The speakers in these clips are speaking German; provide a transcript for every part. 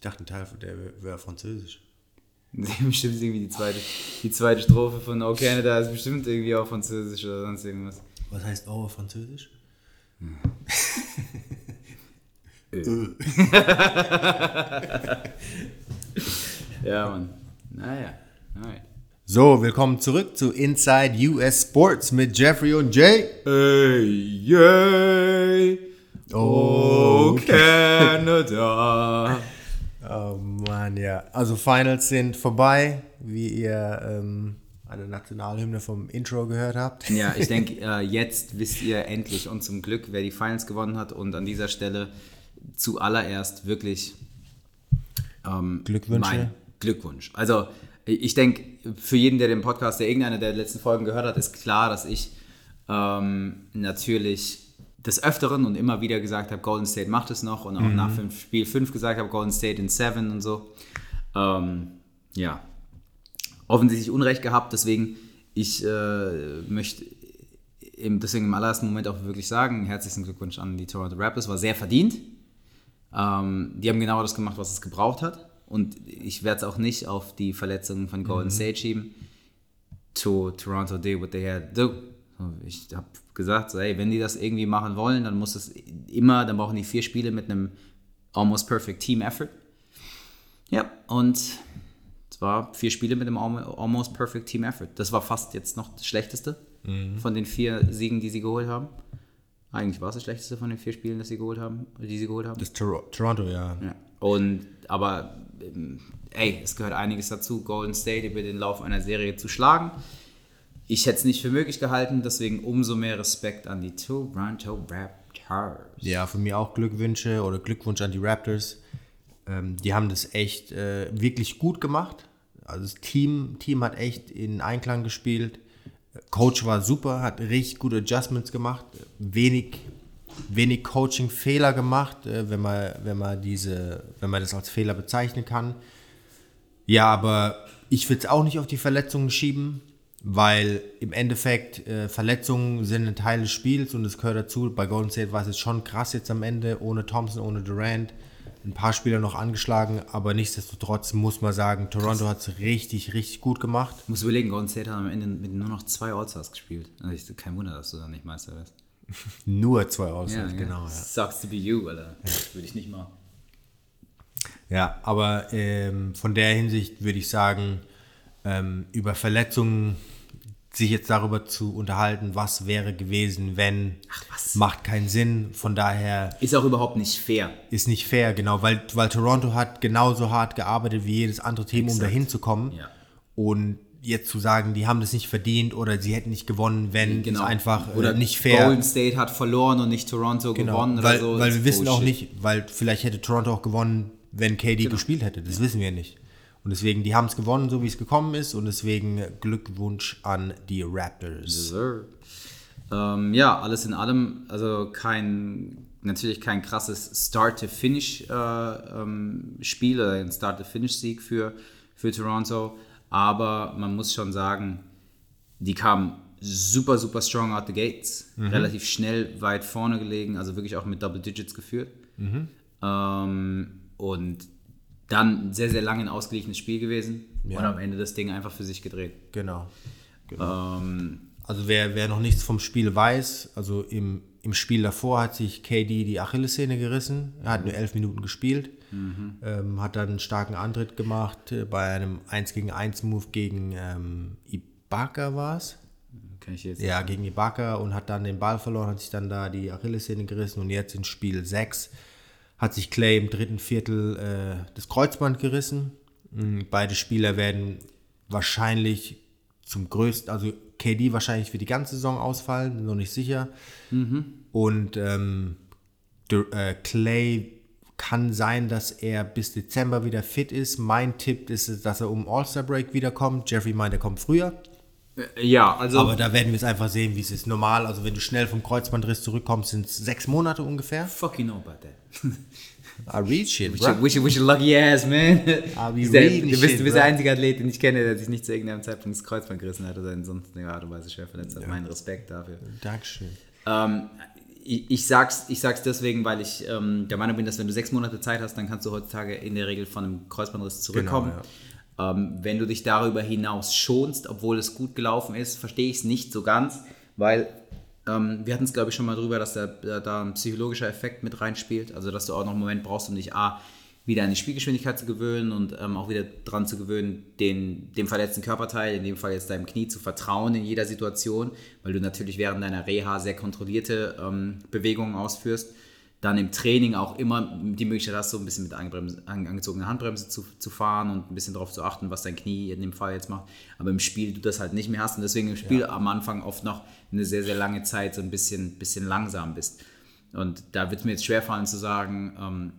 Ich dachte, ein Teil von der wäre französisch. bestimmt irgendwie die zweite, die zweite Strophe von Oh Canada ist bestimmt irgendwie auch französisch oder sonst irgendwas. Was heißt Oh auf französisch? Ja, Mann. Naja. Alright. So, willkommen zurück zu Inside US Sports mit Jeffrey und Jay. Hey, yay! Oh, Canada! Oh Mann, ja. Also Finals sind vorbei, wie ihr ähm, eine Nationalhymne vom Intro gehört habt. Ja, ich denke, äh, jetzt wisst ihr endlich und zum Glück, wer die Finals gewonnen hat. Und an dieser Stelle zuallererst wirklich ähm, Glückwünsche. mein Glückwunsch. Also, ich denke, für jeden, der den Podcast, der irgendeine der letzten Folgen gehört hat, ist klar, dass ich ähm, natürlich des Öfteren und immer wieder gesagt habe, Golden State macht es noch und auch nach fünf, Spiel 5 gesagt habe, Golden State in 7 und so. Ähm, ja, offensichtlich Unrecht gehabt, deswegen ich äh, möchte im, deswegen im allerersten Moment auch wirklich sagen, herzlichen Glückwunsch an die Toronto Raptors, war sehr verdient. Ähm, die haben genau das gemacht, was es gebraucht hat und ich werde es auch nicht auf die Verletzungen von Golden State schieben. To Toronto did what they had to do. Ich habe gesagt, hey, wenn die das irgendwie machen wollen, dann muss es immer, dann brauchen die vier Spiele mit einem almost perfect Team Effort. Ja, und es war vier Spiele mit einem almo- almost perfect Team Effort. Das war fast jetzt noch das Schlechteste von den vier Siegen, die sie geholt haben. Eigentlich war es das Schlechteste von den vier Spielen, das sie geholt haben, die sie geholt haben. Das Tor Toronto, ja. Ja. Und aber ähm, ey, es gehört einiges dazu, Golden State über den Lauf einer Serie zu schlagen. Ich hätte es nicht für möglich gehalten, deswegen umso mehr Respekt an die Toronto Raptors. Ja, von mir auch Glückwünsche oder Glückwunsch an die Raptors. Ähm, die haben das echt äh, wirklich gut gemacht. Also das Team, Team hat echt in Einklang gespielt. Coach war super, hat richtig gute Adjustments gemacht. Wenig, wenig Coaching-Fehler gemacht, äh, wenn man, wenn man diese, wenn man das als Fehler bezeichnen kann. Ja, aber ich will es auch nicht auf die Verletzungen schieben, weil im Endeffekt äh, Verletzungen sind ein Teil des Spiels und es gehört dazu. Bei Golden State war es jetzt schon krass jetzt am Ende, ohne Thompson, ohne Durant. Ein paar Spieler noch angeschlagen, aber nichtsdestotrotz muss man sagen, Toronto hat es richtig, richtig gut gemacht. Ich muss überlegen, Golden State hat am Ende mit nur noch zwei All-Stars gespielt. Also kein Wunder, dass du da nicht Meister wirst. Nur zwei Auswahl, genau. Ja. Sucks to be you, Alter. Würde ich nicht machen. Ja, aber ähm, von der Hinsicht würde ich sagen, ähm, über Verletzungen sich jetzt darüber zu unterhalten, was wäre gewesen, wenn, was? macht keinen Sinn. Von daher Ist auch überhaupt nicht fair. ist nicht fair, genau, weil, weil Toronto hat genauso hart gearbeitet wie jedes andere Team, um Exakt. dahin zu kommen. Ja. Und jetzt zu sagen, die haben das nicht verdient oder sie hätten nicht gewonnen, wenn Genau. ist einfach Oder äh, nicht fair. Golden State hat verloren und nicht Toronto Genau, gewonnen oder weil, so. weil wir wissen auch Bullshit. nicht, weil vielleicht hätte Toronto auch gewonnen, wenn KD Genau. gespielt hätte. Das wissen wir nicht. Und deswegen, die haben es gewonnen, so wie es gekommen ist. Und deswegen Glückwunsch an die Raptors. Ähm, ja, alles in allem, also kein, natürlich kein krasses Start-to-Finish-Spiel äh, ähm, oder ein Start-to-Finish-Sieg für, für Toronto, aber man muss schon sagen, die kamen super, super strong out the gates, relativ schnell weit vorne gelegen, also wirklich auch mit Double Digits geführt. Ähm, und dann sehr, sehr lange ein ausgeglichenes Spiel gewesen und am Ende das Ding einfach für sich gedreht. Genau. Ähm, Also wer, wer noch nichts vom Spiel weiß, also im, im Spiel davor hat sich KD die Achillessehne gerissen. Er hat nur elf Minuten gespielt. Ähm, hat dann einen starken Antritt gemacht äh, bei einem 1 gegen 1 Move gegen ähm, Ibaka war es. kann ich jetzt Ja, gegen Ibaka und hat dann den Ball verloren, hat sich dann da die Achillessehne gerissen und jetzt in Spiel 6 hat sich Clay im dritten Viertel äh, das Kreuzband gerissen. Mm, Beide Spieler werden wahrscheinlich zum größten, also KD wahrscheinlich für die ganze Saison ausfallen, noch nicht sicher. Und ähm, äh, Clay kann sein, dass er bis Dezember wieder fit ist. Mein Tipp ist, dass er um All-Star Break wiederkommt. Jeffrey meint, er kommt früher. Ja, also Aber da werden wir es einfach sehen, wie es ist. Normal, also wenn du schnell vom Kreuzbandriss zurückkommst, sind es sechs Monate ungefähr. fuck you know about that. I read shit, Wish you, wish you, lucky ass, man. I'll be der- du bist, shit, du bist der bro. einzige Athlet, den ich kenne, der sich nicht zu irgendeinem Zeitpunkt das Kreuzband gerissen hat oder in sonst einer Art und Weise schwer verletzt hat. Mein Respekt dafür. Dankeschön. Ähm, ich, ich, sag's, ich sag's deswegen, weil ich ähm, der Meinung bin, dass wenn du sechs Monate Zeit hast, dann kannst du heutzutage in der Regel von einem Kreuzbandriss zurückkommen. Genau, ja. Ähm, wenn du dich darüber hinaus schonst, obwohl es gut gelaufen ist, verstehe ich es nicht so ganz, weil ähm, wir hatten es, glaube ich, schon mal drüber, dass da, da ein psychologischer Effekt mit reinspielt. Also, dass du auch noch einen Moment brauchst, um dich A, wieder an die Spielgeschwindigkeit zu gewöhnen und ähm, auch wieder daran zu gewöhnen, den, dem verletzten Körperteil, in dem Fall jetzt deinem Knie, zu vertrauen in jeder Situation, weil du natürlich während deiner Reha sehr kontrollierte ähm, Bewegungen ausführst. Dann im Training auch immer die Möglichkeit hast, so ein bisschen mit angezogener Handbremse zu, zu fahren und ein bisschen darauf zu achten, was dein Knie in dem Fall jetzt macht. Aber im Spiel du das halt nicht mehr hast und deswegen im Spiel ja. am Anfang oft noch eine sehr, sehr lange Zeit so ein bisschen, bisschen langsam bist. Und da wird es mir jetzt schwerfallen zu sagen, ähm,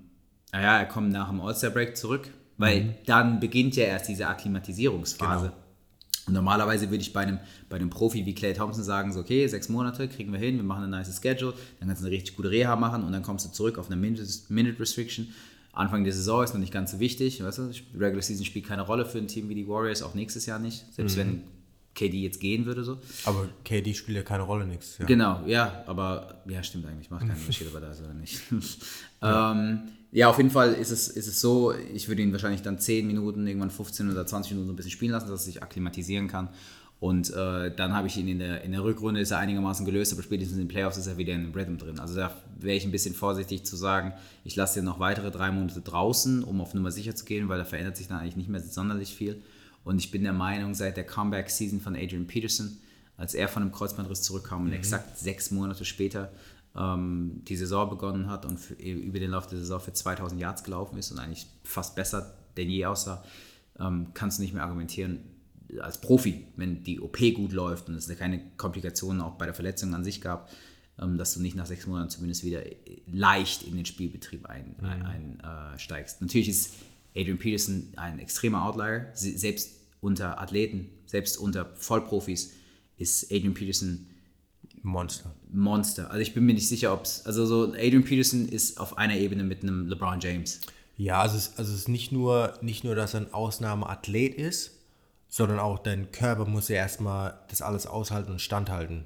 naja, er kommt nach dem All-Star-Break zurück, weil mhm. dann beginnt ja erst diese Akklimatisierungsphase. Genau. Normalerweise würde ich bei einem, bei einem Profi wie Clay Thompson sagen, so, okay, sechs Monate kriegen wir hin, wir machen ein nice Schedule, dann kannst du eine richtig gute Reha machen und dann kommst du zurück auf eine Minute Restriction. Anfang der Saison ist noch nicht ganz so wichtig, weißt du, Regular Season spielt keine Rolle für ein Team wie die Warriors, auch nächstes Jahr nicht, selbst mhm. wenn KD jetzt gehen würde so. Aber KD spielt ja keine Rolle nächstes Jahr. Genau, ja, aber ja, stimmt eigentlich, macht keinen Unterschied, aber da ist er nicht. ja. ähm, ja, auf jeden Fall ist es, ist es so, ich würde ihn wahrscheinlich dann 10 Minuten, irgendwann 15 oder 20 Minuten so ein bisschen spielen lassen, dass er sich akklimatisieren kann. Und äh, dann habe ich ihn in der, in der Rückrunde, ist er einigermaßen gelöst, aber spätestens in den Playoffs ist er wieder in dem Rhythm drin. Also da wäre ich ein bisschen vorsichtig zu sagen, ich lasse ihn noch weitere drei Monate draußen, um auf Nummer sicher zu gehen, weil da verändert sich dann eigentlich nicht mehr sonderlich viel. Und ich bin der Meinung, seit der Comeback-Season von Adrian Peterson, als er von einem Kreuzbandriss zurückkam mhm. und exakt sechs Monate später ähm, die Saison begonnen hat und für, über den Lauf der Saison für 2000 Yards gelaufen ist und eigentlich fast besser denn je aussah, ähm, kannst du nicht mehr argumentieren als Profi, wenn die OP gut läuft und es keine Komplikationen auch bei der Verletzung an sich gab, ähm, dass du nicht nach sechs Monaten zumindest wieder leicht in den Spielbetrieb einsteigst. Ein, ein, äh, Natürlich ist Adrian Peterson ein extremer Outlier, selbst unter Athleten, selbst unter Vollprofis ist Adrian Peterson Monster. Monster. Also ich bin mir nicht sicher, ob es. Also so Adrian Peterson ist auf einer Ebene mit einem LeBron James. Ja, also es, also es ist nicht nur, nicht nur, dass er ein Ausnahmeathlet ist, sondern auch dein Körper muss ja erstmal das alles aushalten und standhalten.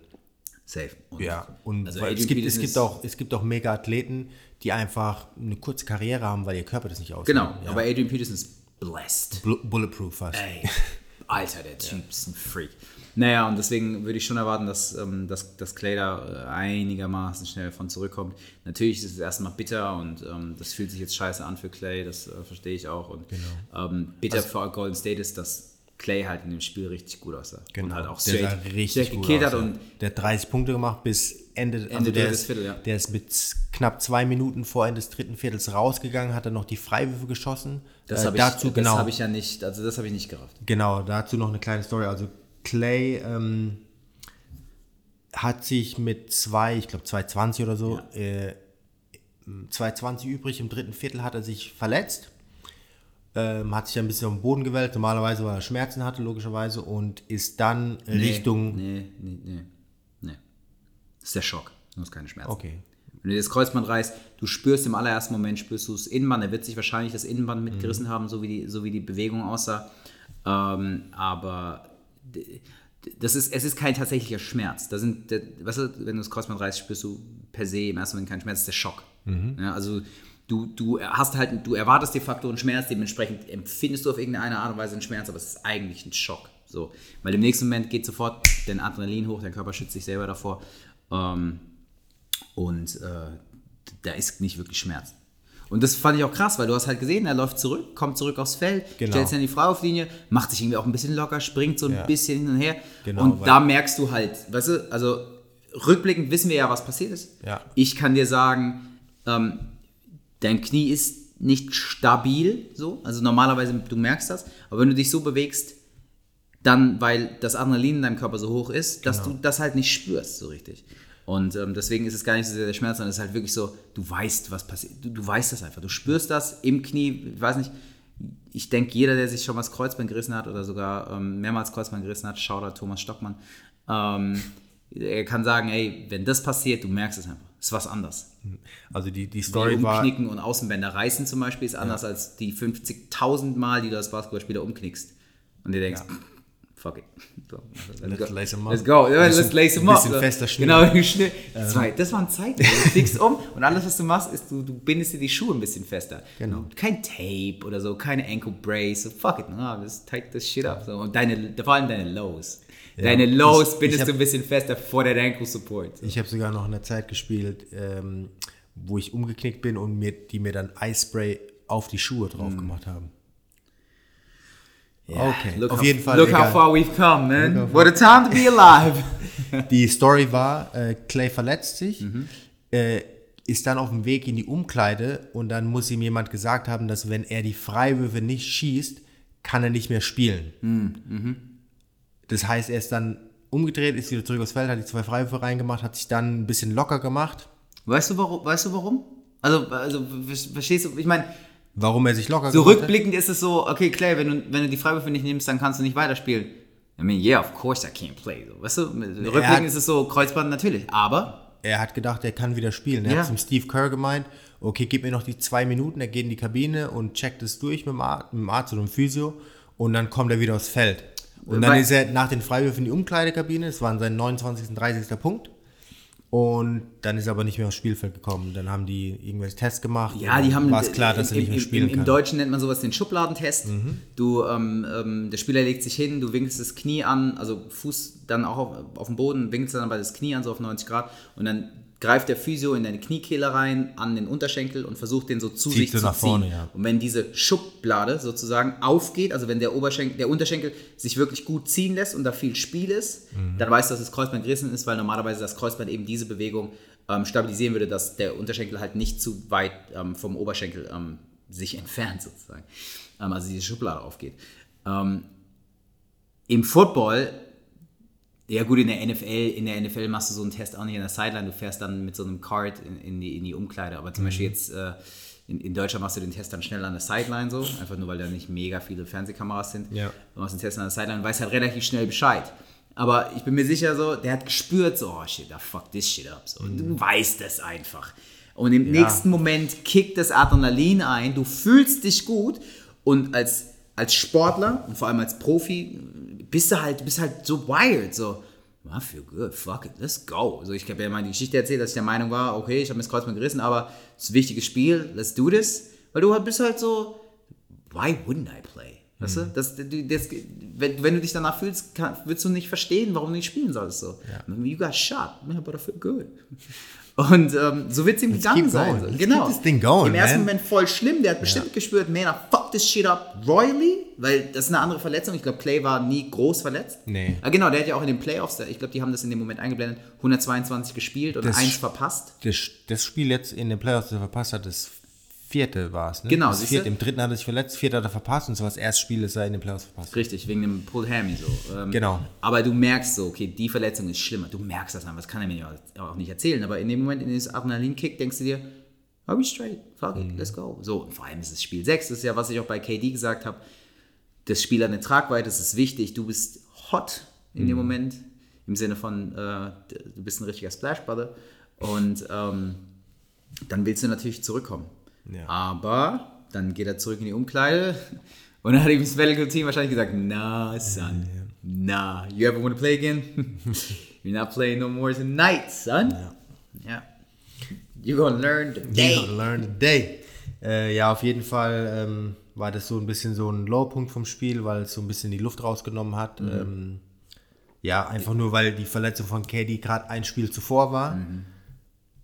Safe. Und ja, und also es, gibt, es, gibt auch, es gibt auch mega Athleten, die einfach eine kurze Karriere haben, weil ihr Körper das nicht aushält. Genau, ja. aber Adrian Peterson ist blessed. Bulletproof fast. Ey, Alter, der Typ ja. ist ein Freak. Naja, und deswegen würde ich schon erwarten, dass, ähm, dass, dass Clay da äh, einigermaßen schnell von zurückkommt. Natürlich ist es erstmal bitter und ähm, das fühlt sich jetzt scheiße an für Clay, das äh, verstehe ich auch. Und genau. ähm, bitter also, für Golden State ist, dass Clay halt in dem Spiel richtig gut aussah. Genau. Und halt auch straight, der richtig gut hat. Und der hat 30 Punkte gemacht bis Ende, Ende also der, ist, Viertel, ja. der ist mit knapp zwei Minuten vor Ende des dritten Viertels rausgegangen, hat dann noch die Freiwürfe geschossen. Das äh, habe ich, genau, hab ich ja nicht, also das habe ich nicht gerafft. Genau, dazu noch eine kleine Story. Also Clay ähm, hat sich mit zwei, ich glaube 2,20 oder so, ja. äh, 2,20 übrig. Im dritten Viertel hat er sich verletzt. Ähm, hat sich ein bisschen auf den Boden gewälzt, normalerweise, weil er Schmerzen hatte, logischerweise, und ist dann nee, Richtung. Nee, nee, nee, nee. Das ist der Schock. Du hast keine Schmerzen. Okay. Wenn du das Kreuzband reißt, du spürst im allerersten Moment, spürst du das Innenband. Er wird sich wahrscheinlich das Innenband mitgerissen mhm. haben, so wie, die, so wie die Bewegung aussah. Ähm, aber das ist, es ist kein tatsächlicher Schmerz. Da sind, weißt du, wenn du das Kreuzband reißt, spürst du per se im ersten Moment keinen Schmerz, das ist der Schock. Mhm. Ja, also du, du hast halt, du erwartest de facto einen Schmerz, dementsprechend empfindest du auf irgendeine Art und Weise einen Schmerz, aber es ist eigentlich ein Schock. So, weil im nächsten Moment geht sofort dein Adrenalin hoch, dein Körper schützt sich selber davor ähm, und äh, da ist nicht wirklich Schmerz. Und das fand ich auch krass, weil du hast halt gesehen, er läuft zurück, kommt zurück aufs Feld, genau. stellt sich an die Freiwurflinie, macht sich irgendwie auch ein bisschen locker, springt so ein ja. bisschen hin und her. Genau, und da merkst du halt, weißt du, also rückblickend wissen wir ja, was passiert ist. Ja. Ich kann dir sagen, ähm, dein Knie ist nicht stabil, so. Also normalerweise, du merkst das, aber wenn du dich so bewegst, dann, weil das Adrenalin in deinem Körper so hoch ist, dass genau. du das halt nicht spürst, so richtig. Und ähm, deswegen ist es gar nicht so sehr der Schmerz, sondern es ist halt wirklich so, du weißt, was passiert. Du, du weißt das einfach. Du spürst das im Knie. Ich weiß nicht, ich denke, jeder, der sich schon mal das Kreuzband gerissen hat oder sogar ähm, mehrmals Kreuzband gerissen hat, schaut da Thomas Stockmann, ähm, er kann sagen, ey, wenn das passiert, du merkst es einfach. Es ist was anders. Also die, die Story Wie Umknicken und Außenbänder reißen zum Beispiel ist anders ja. als die 50.000 Mal, die du als Basketballspieler umknickst. Und dir denkst, ja. Fuck it. So, Let's lace 'em up. Let's go. Ja, Bisschen- let's lace them up. bisschen So. fester Schnitt. Genau, Schnitt. Zwei. Das waren Zeiten. Du fliegst um und alles, was du machst, ist, du, du bindest dir die Schuhe ein bisschen fester. Genau. Kein Tape oder so, keine Ankle Brace. So, fuck it. No, just tight this shit up. So. Und deine, vor allem deine Lows. Deine Lows Ich- bindest ich hab- du ein bisschen fester vor der Ankle Support. So. Ich habe sogar noch eine Zeit gespielt, ähm, wo ich umgeknickt bin und mir, die mir dann Eispray auf die Schuhe drauf Mm. gemacht haben. Okay, Look auf how, jeden Fall. Look egal. how far we've come, man. What a time to be alive. Die Story war, äh, Clay verletzt sich, Mhm. äh, ist dann auf dem Weg in die Umkleide und dann muss ihm jemand gesagt haben, dass wenn er die Freiwürfe nicht schießt, kann er nicht mehr spielen. Mhm, Das heißt, er ist dann umgedreht, ist wieder zurück aufs Feld, hat die zwei Freiwürfe reingemacht, hat sich dann ein bisschen locker gemacht. weißt, du, warum, weißt du warum? Also, also ver- verstehst du? Ich meine, Warum er sich locker so gemacht hat? rückblickend ist es so, okay, Clay, wenn du, wenn du die Freiwürfe nicht nimmst, dann kannst du nicht weiterspielen. I mean, yeah, of course I can't play. So, weißt du? Rückblickend hat- ist es so, Kreuzband natürlich. Aber, Er hat gedacht, er kann wieder spielen. Er Ja. hat zum Steve Kerr gemeint, okay, gib mir noch die zwei Minuten, er geht in die Kabine und checkt es durch mit dem, Ar mit dem Arzt oder dem Physio und dann kommt er wieder aufs Feld. Und dann ist er nach den Freiwürfen in die Umkleidekabine, das waren sein 29. und 30. Punkt. Und dann ist er aber nicht mehr aufs Spielfeld gekommen. Dann haben die irgendwelche Tests gemacht. ja, die haben. War es klar, dass er im, nicht mehr im, spielen im, kann. Mhm. Im Deutschen nennt man sowas den Schubladentest. Du, ähm, ähm, der Spieler legt sich hin, du winkelst das Knie an, also Fuß dann auch auf, auf dem Boden, winkelst dann bei das Knie an, so auf 90 Grad. Und dann greift der Physio in deine Kniekehle rein, an den Unterschenkel und versucht den so zu Zieht sich zu nach ziehen. vorne, ja. Und wenn diese Schublade sozusagen aufgeht, also wenn der, Oberschenkel, der Unterschenkel sich wirklich gut ziehen lässt und da viel Spiel ist, Mhm. dann weißt du, dass das Kreuzband gerissen ist, weil normalerweise das Kreuzband eben diese Bewegung ähm, stabilisieren würde, dass der Unterschenkel halt nicht zu weit ähm, vom Oberschenkel ähm, sich entfernt sozusagen. Ähm, also diese Schublade aufgeht. Ähm, Im Football ja gut, in der NFL, in der NFL machst du so einen Test auch nicht an der Sideline, du fährst dann mit so einem Card in, in, die, in die Umkleide. Aber zum Beispiel jetzt äh, in, in Deutschland machst du den Test dann schnell an der Sideline so, einfach nur weil da nicht mega viele Fernsehkameras sind. Ja. Du machst den Test an der Sideline und weißt halt relativ schnell Bescheid. Aber ich bin mir sicher so, der hat gespürt so, oh shit, I fuck this shit up. So. Du weißt das einfach. Und im nächsten Moment kickt das Adrenalin ein, du fühlst dich gut und als, als Sportler und vor allem als Profi bist du halt, bist halt so wired, so, I feel good, fuck it, let's go. Also ich habe ja mal die Geschichte erzählt, dass ich der Meinung war, okay, ich habe mir das Kreuzband gerissen, aber es ist ein wichtiges Spiel, let's do this. Weil du bist halt so, why wouldn't I play? Weißt du? Das, das, wenn, wenn du dich danach fühlst, kann, willst du nicht verstehen, warum du nicht spielen sollst. So. You got shot, man, but I feel good. Und ähm, so wird es ihm gegangen sein. So. Genau. keep this thing going, Im ersten man. Moment voll schlimm. Der hat bestimmt gespürt, man, I fuck this shit up royally, weil das ist eine andere Verletzung. Ich glaube, Clay war nie groß verletzt. Nee. Ah, genau, der hat ja auch in den Playoffs, ich glaube, die haben das in dem Moment eingeblendet, 122 gespielt und Das- eins verpasst. Das, das Spiel jetzt in den Playoffs, das er verpasst hat, das vierte war es. Ne? Genau, das vierte. Im dritten hat er sich verletzt, vierte hat er verpasst und so das erste Spiel, das er in den Playoffs verpasst hat. Richtig, wegen dem Pulled Hammy so. Ähm, Genau. Aber du merkst so, okay, die Verletzung ist schlimmer. Du merkst das einfach, das kann er mir ja auch nicht erzählen. Aber in dem Moment, in dem es Adrenalin kickt, denkst du dir, are we straight? Fuck Mhm. it, let's go. So, und vor allem ist es Spiel 6, das ist ja, was ich auch bei KD gesagt habe. Das Spiel hat eine Tragweite, das ist wichtig. Du bist hot in Mhm. dem Moment, im Sinne von, äh, du bist ein richtiger Splash Brother. Und ähm, dann willst du natürlich zurückkommen. Ja. Aber dann geht er zurück in die Umkleide und dann hat ihm das Medical Team wahrscheinlich gesagt, nah, son, nah, you ever want to play again? You're not playing no more tonight, son. Ja. You're gonna learn the You day. gotta learn the day. Äh, ja, auf jeden Fall ähm, war das so ein bisschen so ein Lowpunkt vom Spiel, weil es so ein bisschen die Luft rausgenommen hat. Mhm. Ähm, ja, einfach nur, weil die Verletzung von KD gerade ein Spiel zuvor war. Mhm.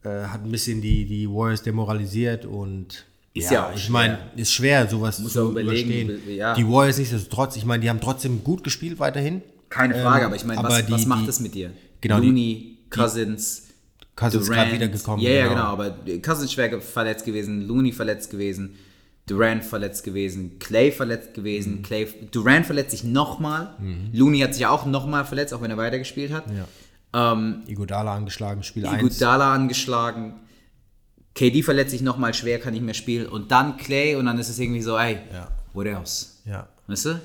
Äh, hat ein bisschen die, die Warriors demoralisiert und Ist ja auch ich meine, ist schwer, sowas Muss zu überstehen. ja. Die Warriors nichtsdestotrotz, ich meine, die haben trotzdem gut gespielt weiterhin. Keine Frage, Ähm, aber ich meine, was, die- was macht die- das mit dir? Genau, die- Looney, Cousins, Cousins Durant. gerade wiedergekommen. Ja, ja, genau, aber Cousins schwer verletzt gewesen, Looney verletzt gewesen, Durant verletzt gewesen, Clay verletzt gewesen, Mhm. Clay, Durant verletzt sich nochmal, Looney hat sich auch nochmal verletzt, auch wenn er weitergespielt hat. Ja. Ähm, Iguodala angeschlagen, Spiel 1. Iguodala angeschlagen, KD verletzt sich nochmal schwer, kann nicht mehr spielen und dann Clay und dann ist es irgendwie so, ey, Ja. what else? Ja. Weißt du?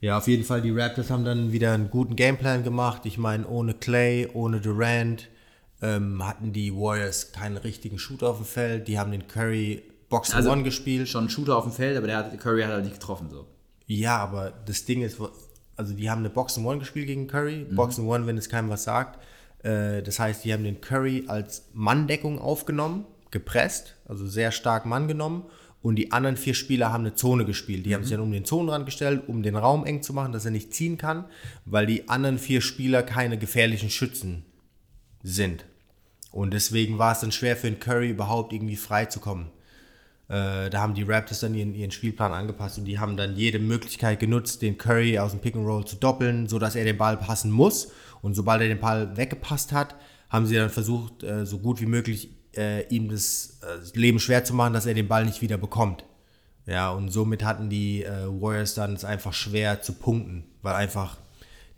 Ja, auf jeden Fall, die Raptors haben dann wieder einen guten Gameplan gemacht. Ich meine, ohne Clay, ohne Durant ähm, hatten die Warriors keinen richtigen Shooter auf dem Feld. Die haben den Curry Box Also, One gespielt. Schon ein Shooter auf dem Feld, aber der hat, Curry hat halt nicht getroffen so. Ja, aber das Ding ist, also die haben eine Box One gespielt gegen Curry. Mhm. Box One, wenn es keinem was sagt. Äh, das heißt, die haben den Curry als Manndeckung aufgenommen, gepresst, also sehr stark Mann genommen. Und die anderen vier Spieler haben eine Zone gespielt. Die mhm. haben sich dann um den Zonenrand gestellt, um den Raum eng zu machen, dass er nicht ziehen kann, weil die anderen vier Spieler keine gefährlichen Schützen sind. Und deswegen war es dann schwer für den Curry überhaupt irgendwie frei zu kommen. Äh, da haben die Raptors dann ihren, ihren, Spielplan angepasst und die haben dann jede Möglichkeit genutzt, den Curry aus dem Pick and Roll zu doppeln, sodass er den Ball passen muss. Und sobald er den Ball weggepasst hat, haben sie dann versucht, äh, so gut wie möglich äh, ihm das äh, Leben schwer zu machen, dass er den Ball nicht wieder bekommt. Ja, und somit hatten die äh, Warriors dann es einfach schwer zu punkten, weil einfach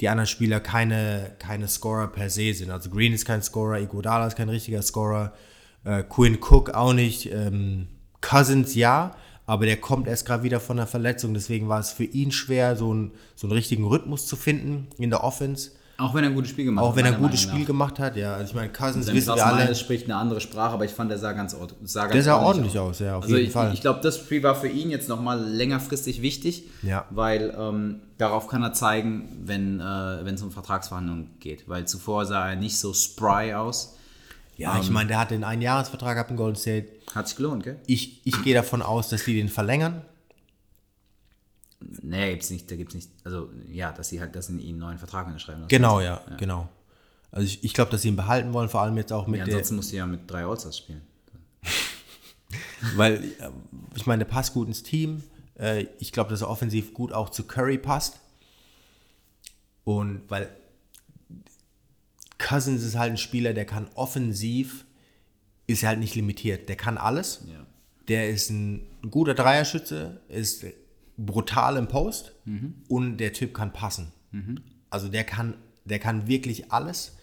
die anderen Spieler keine, keine Scorer per se sind. Also Green ist kein Scorer, Iguodala ist kein richtiger Scorer, Quinn Cook auch nicht. Ähm, Cousins ja, aber der kommt erst gerade wieder von der Verletzung. Deswegen war es für ihn schwer, so, ein, so einen richtigen Rhythmus zu finden in der Offense. Auch wenn er ein gutes Spiel gemacht hat. Auch wenn er ein gutes Spiel nach. gemacht hat, ja. Also ich meine, Cousins also wissen wir alle. Meines spricht eine andere Sprache, aber ich fand, der sah ganz, sah ganz Der sah ordentlich aus, aus ja, auf also jeden ich, Fall. Ich glaube, das Spiel war für ihn jetzt nochmal längerfristig wichtig, ja. weil ähm, darauf kann er zeigen, wenn äh, es um Vertragsverhandlungen geht. Weil zuvor sah er nicht so spry aus. Ja, um, ich ähm, meine, der hat den Einjahresvertrag ab in Golden State. Hat sich gelohnt, gell? Ich, ich gehe davon aus, dass die den verlängern. Nee, gibt's nicht, da gibt es nicht, also ja, dass sie halt, dass sie ihnen einen neuen Vertrag unterschreiben. Genau, ja, ja, genau. Also ich, ich glaube, dass sie ihn behalten wollen, vor allem jetzt auch mit ja, ansonsten muss sie ja mit drei Allstars spielen. Weil, äh, ich meine, der passt gut ins Team. Äh, ich glaube, dass er offensiv gut auch zu Curry passt. Und weil Cousins ist halt ein Spieler, der kann offensiv, ist halt nicht limitiert. Der kann alles. Ja. Der ist ein guter Dreierschütze, ist brutal im Post mhm. und der Typ kann passen. Mhm. Also der kann, der kann wirklich alles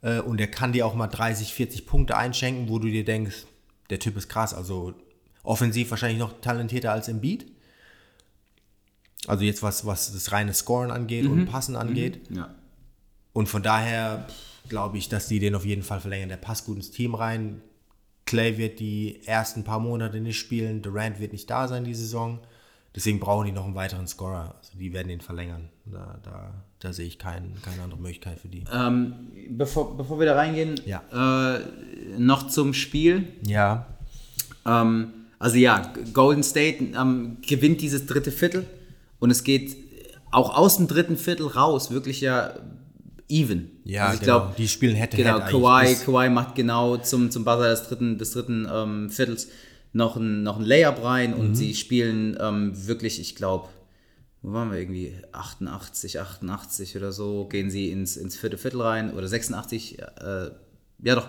äh, und der kann dir auch mal 30, 40 Punkte einschenken, wo du dir denkst, der Typ ist krass. Also offensiv wahrscheinlich noch talentierter als im Beat. Also jetzt was, was das reine Scoren angeht mhm. und Passen angeht. Mhm. Ja. Und von daher glaube ich, dass die den auf jeden Fall verlängern. Der passt gut ins Team rein. Clay wird die ersten paar Monate nicht spielen. Durant wird nicht da sein die Saison. Deswegen brauchen die noch einen weiteren Scorer. Also die werden den verlängern. Da, da, da sehe ich kein, keine andere Möglichkeit für die. Ähm, bevor, bevor wir da reingehen, ja. äh, noch zum Spiel. Ja. Ähm, also ja, Golden State ähm, gewinnt dieses dritte Viertel und es geht auch aus dem dritten Viertel raus wirklich ja even. Ja, also ich genau. Glaub, die spielen hätte Genau, Kawhi, Kawhi macht genau zum, zum Buzzer des dritten, des dritten ähm, Viertels noch ein, noch ein Layup rein und mhm. sie spielen ähm, wirklich, ich glaube, wo waren wir irgendwie? 88, 88 oder so, gehen sie ins, ins vierte Viertel rein oder 86, äh, ja doch,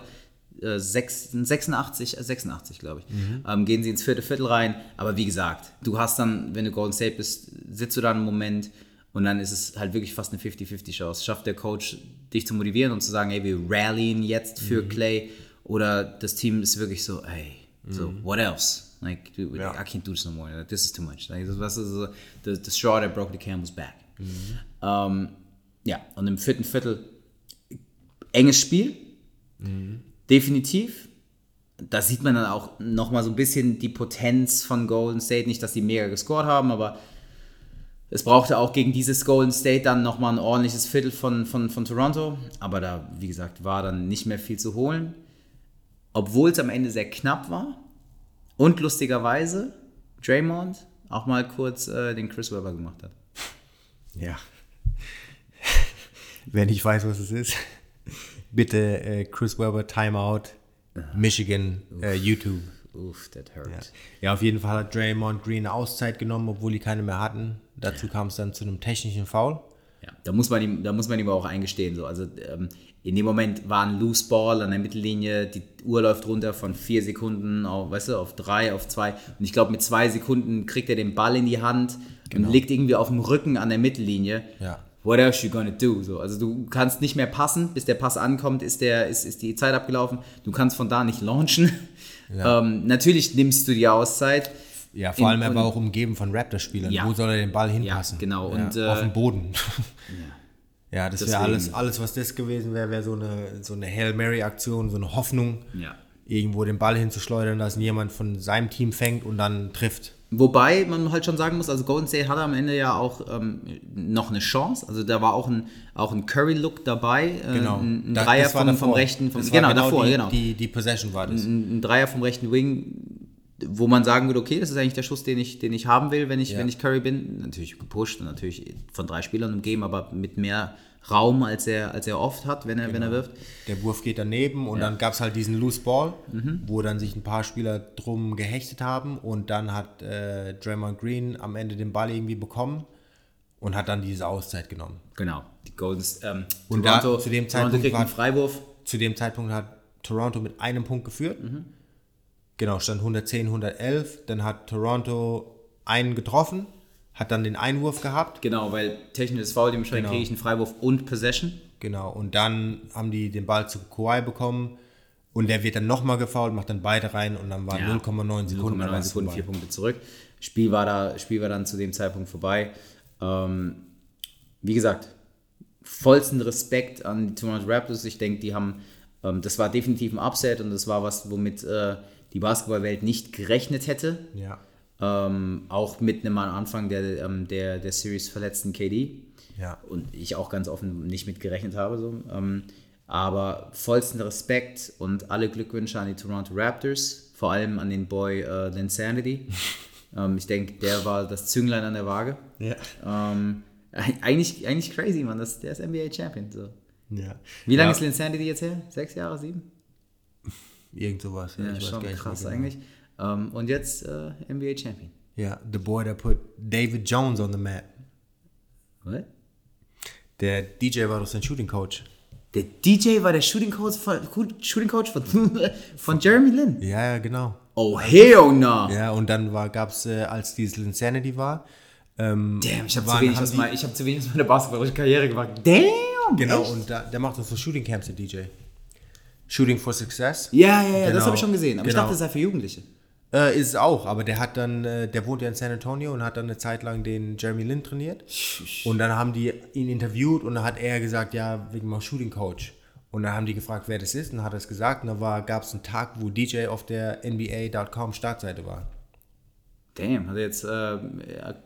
äh, 86, 86 glaube ich, mhm. ähm, gehen sie ins vierte Viertel rein. Aber wie gesagt, du hast dann, wenn du Golden State bist, sitzt du da einen Moment und dann ist es halt wirklich fast eine 50-50 Chance. Schafft der Coach, dich zu motivieren und zu sagen, ey, wir rallyen jetzt für mhm. Clay oder das Team ist wirklich so, ey, so, mhm. what else? Like, dude, ja. I can't do this no more. Like, this is too much. Like, das ist so, the, the straw that broke the camel's back. Mhm. Ähm, ja, und im vierten Viertel enges Spiel. Mhm. Definitiv. Da sieht man dann auch nochmal so ein bisschen die Potenz von Golden State. Nicht, dass die mega gescored haben, aber es brauchte auch gegen dieses Golden State dann nochmal ein ordentliches Viertel von, von, von Toronto. Aber da, wie gesagt, war dann nicht mehr viel zu holen obwohl es am Ende sehr knapp war. Und lustigerweise Draymond auch mal kurz äh, den Chris Webber gemacht hat. Ja. Wer nicht weiß, was es ist, bitte äh, Chris Webber Timeout, Michigan, äh, YouTube. Uff, that hurt. Ja. ja. auf jeden Fall hat Draymond Green Auszeit genommen, obwohl die keine mehr hatten. Dazu kam es dann zu einem technischen Foul. Ja, da muss man ihm, da muss man ihm auch eingestehen. So. Also ähm, in dem Moment war ein Loose Ball an der Mittellinie, die Uhr läuft runter von vier Sekunden auf, weißt du, auf drei, auf zwei. Und ich glaube, mit zwei Sekunden kriegt er den Ball in die Hand genau. und liegt irgendwie auf dem Rücken an der Mittellinie. Ja. What else you gonna do? So, also du kannst nicht mehr passen, bis der Pass ankommt, ist, der, ist, ist die Zeit abgelaufen. Du kannst von da nicht launchen. Ja. Ähm, natürlich nimmst du die Auszeit. Ja, vor allem er war auch umgeben von Raptor-Spielern. Ja. Wo soll er den Ball hinpassen? Ja, genau. Und, ja, auf dem Boden. Ja. Das wäre alles, alles, was das gewesen wäre, wäre so eine, so eine Hail Mary-Aktion, so eine Hoffnung, irgendwo den Ball hinzuschleudern, dass jemand von seinem Team fängt und dann trifft. Wobei man halt schon sagen muss, also Golden State hatte am Ende ja auch ähm, noch eine Chance. Also da war auch ein, auch ein Curry-Look dabei. Äh, Genau. Ein, ein Dreier vom, vom rechten, vom, war genau, davor, die, genau. Die, die Possession war das. ein, ein Dreier vom rechten Wing, wo man sagen würde, okay, das ist eigentlich der Schuss, den ich, den ich haben will, wenn ich, Ja. wenn ich Curry bin. Natürlich gepusht und natürlich von drei Spielern umgeben, aber mit mehr Raum, als er, als er oft hat, wenn er, wenn er Genau. wirft. Der Wurf geht daneben und dann gab es halt diesen Loose Ball, wo dann sich ein paar Spieler drum gehechtet haben und dann hat äh, Draymond Green am Ende den Ball irgendwie bekommen und hat dann diese Auszeit genommen. Genau. Die Golden ähm, Und da- Toronto, zu dem Toronto Zeitpunkt kriegt einen Freiwurf. Zu dem Zeitpunkt hat Toronto mit einem Punkt geführt. Mhm. Genau, stand 110, 111. Dann hat Toronto einen getroffen, hat dann den Einwurf gehabt. Genau, weil technisches Foul, dementsprechend Genau. kriege ich einen Freiwurf und Possession. Genau, und dann haben die den Ball zu Kawhi bekommen und der wird dann nochmal gefoult, macht dann beide rein und dann waren Ja. 0,9 Sekunden. dann 0,9 war's Sekunden, vier Punkte zurück. Spiel war, da, Spiel war dann zu dem Zeitpunkt vorbei. Ähm, wie gesagt, vollsten Respekt an die Toronto Raptors. Ich denke, die haben, ähm, das war definitiv ein Upset und das war was, womit äh, die Basketballwelt nicht gerechnet hätte. Ja. Ähm, auch mit einem am Anfang der, ähm, der, der Series verletzten KD. Ja. Und ich auch ganz offen nicht mit gerechnet habe. So. Ähm, aber vollsten Respekt und alle Glückwünsche an die Toronto Raptors, vor allem an den Boy äh, Linsanity. ähm, ich denke, der war das Zünglein an der Waage. Ja. Ähm, eigentlich, eigentlich crazy, man. Das, der ist NBA Champion. So. ja. Wie lange ja, ist Linsanity jetzt her? Sechs Jahre, sieben? Irgend sowas. Ja, Ja, ich weiß schon gar nicht krass genau. eigentlich. Ähm, und jetzt äh, NBA Champion. Ja, the boy that put David Jones on the map. What? Der DJ war doch sein Shooting Coach. Der DJ war der Shooting Coach von, Shooting Coach von, von Jeremy Lin. Ja, ja, genau. Oh, hell no! Ja, und dann gab es, äh, als dieses Insanity war, ähm, Damn, ich habe zu, waren- wenig haben aus die- mein- ich hab zu wenig aus meiner basketballerischen Karriere gemacht. Damn! Genau, echt? und da, der macht auch so Shooting Camps, der DJ. Shooting for Success. Ja, ja, ja, das Genau, habe ich schon gesehen. Aber ich genau. dachte, das sei für Jugendliche. Äh, ist es auch, aber der hat dann, äh, der wohnt ja in San Antonio und hat dann eine Zeit lang den Jeremy Lin trainiert. Und dann haben die ihn interviewt und dann hat er gesagt, ja, wegen meinem Shooting Coach. Und dann haben die gefragt, wer das ist, und dann hat er es gesagt. Und dann gab es einen Tag, wo DJ auf der NBA.com Startseite war. Damn, hat er jetzt, äh,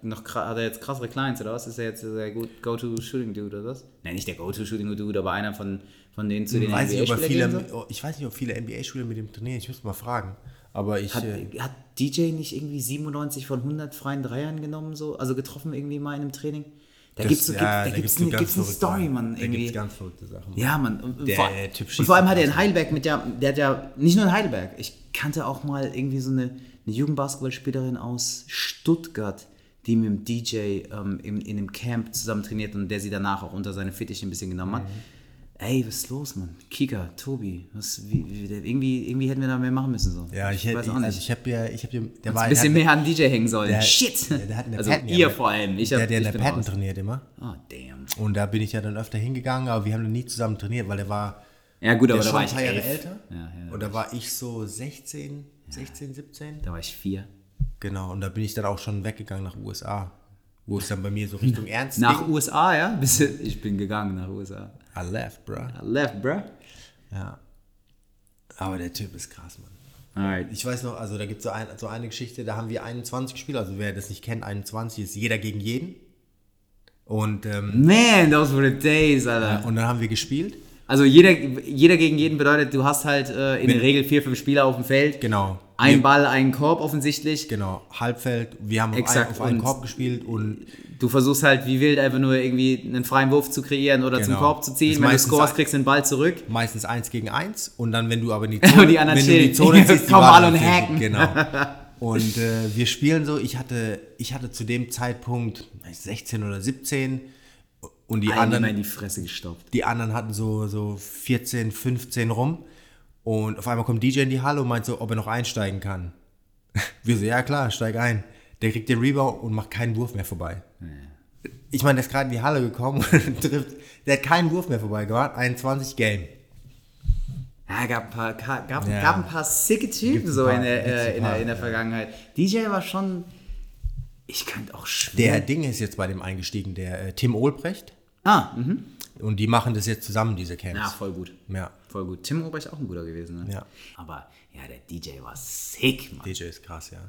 noch, hat er jetzt krassere Clients oder was? Ist er jetzt der gut Go-To-Shooting-Dude oder was? Nein, nicht der Go-To-Shooting-Dude, aber einer von, von denen, zu denen Weiß ich, ob viele, oh, ich weiß nicht, ob viele NBA-Spieler mit ihm trainieren. Ich muss mal fragen. Aber ich. Hat, äh, hat DJ nicht irgendwie 97 von 100 freien Dreiern genommen, so? Also getroffen irgendwie mal in einem Training? Da gibt es so, ja, gibt, da da gibt's gibt's eine, gibt's Story, Sachen. Mann. Da Irgendwie. gibt es ganz verrückte Sachen. Ja, Mann. Und, Der vor, Typ und vor allem hat er in Heidelberg mit der, der hat ja, nicht nur in Heidelberg, ich kannte auch mal irgendwie so eine, eine Jugendbasketballspielerin aus Stuttgart, die mit dem DJ ähm, in, in einem Camp zusammen trainiert und der sie danach auch unter seine Fittiche ein bisschen genommen Mhm. Ey, was ist los, Mann? Kika, Tobi, was, wie, wie, der- irgendwie, irgendwie hätten wir da mehr machen müssen. So. Ja, ich, hätte, weiß auch also ich habe ja, ich habe ja, der ein bisschen der, mehr an DJ hängen sollen. der- Shit! der- der hat in der also Patton ihr vor allem. Ich der hab, hat ja in der Patton raus. trainiert immer. Oh, damn. Und da bin ich ja dann öfter hingegangen, aber wir haben dann nie zusammen trainiert, weil er war Ja gut, der aber da war ein ich paar Jahre elf. älter. Ja, ja, und da war ich so 16, 16, 17. Da war ich vier. Genau, und da bin ich dann auch schon weggegangen nach USA. Wo es dann bei mir so Richtung Ernst Nach ging. USA, ja? Ich bin gegangen nach USA. I left, bruh. I left, bruh. Ja. Aber der Typ ist krass, Mann. Alright. Ich weiß noch, also da gibt es so, ein, so eine Geschichte, da haben wir 21 Spieler, also wer das nicht kennt, 21 ist jeder gegen jeden. Und, ähm, Man, those were the days, Alter. und dann haben wir gespielt. Also jeder, jeder gegen jeden bedeutet, du hast halt äh, in der Regel vier, fünf Spieler auf dem Feld. Genau. Ein Ball, einen Korb offensichtlich. Genau, Halbfeld, wir haben auf, Exakt, auf einen und- Korb gespielt und Du versuchst halt wie wild einfach nur irgendwie einen freien Wurf zu kreieren oder zum Genau. Korb zu ziehen. Wenn du scorest, kriegst du den Ball zurück. meistens eins gegen eins und dann, wenn du aber in die Und Zone, die anderen wenn du in die. Zone ziehst, warten alle und hacken. Genau. Und äh, wir spielen so, ich hatte, ich hatte zu dem Zeitpunkt 16 oder 17 und die Einmal anderen, in die Fresse gestoppt. die anderen hatten so, so 14, 15 rum. Und auf einmal kommt DJ in die Halle und meint so, ob er noch einsteigen kann. Wir so, ja klar, steig ein. Der kriegt den Rebound und macht keinen Wurf mehr vorbei. Ich meine, der ist gerade in die Halle gekommen und trifft, der hat keinen Wurf mehr vorbei gemacht. 21 Game. Ja, gab ein paar, gab, gab, Ja. gab ein paar sicke Typen so in, der, äh, in, der, in der ja. Vergangenheit. DJ war schon. Ich könnte auch Der schwören. Ding ist jetzt bei dem eingestiegen, der äh, Tim Olbrecht. Ah, mhm. Und die machen das jetzt zusammen, diese Camps. Ja, voll gut. Ja, Voll gut. Tim Obrecht auch ein guter gewesen. Ne? Ja. Aber ja, der DJ war sick, Mann. DJ ist krass, ja.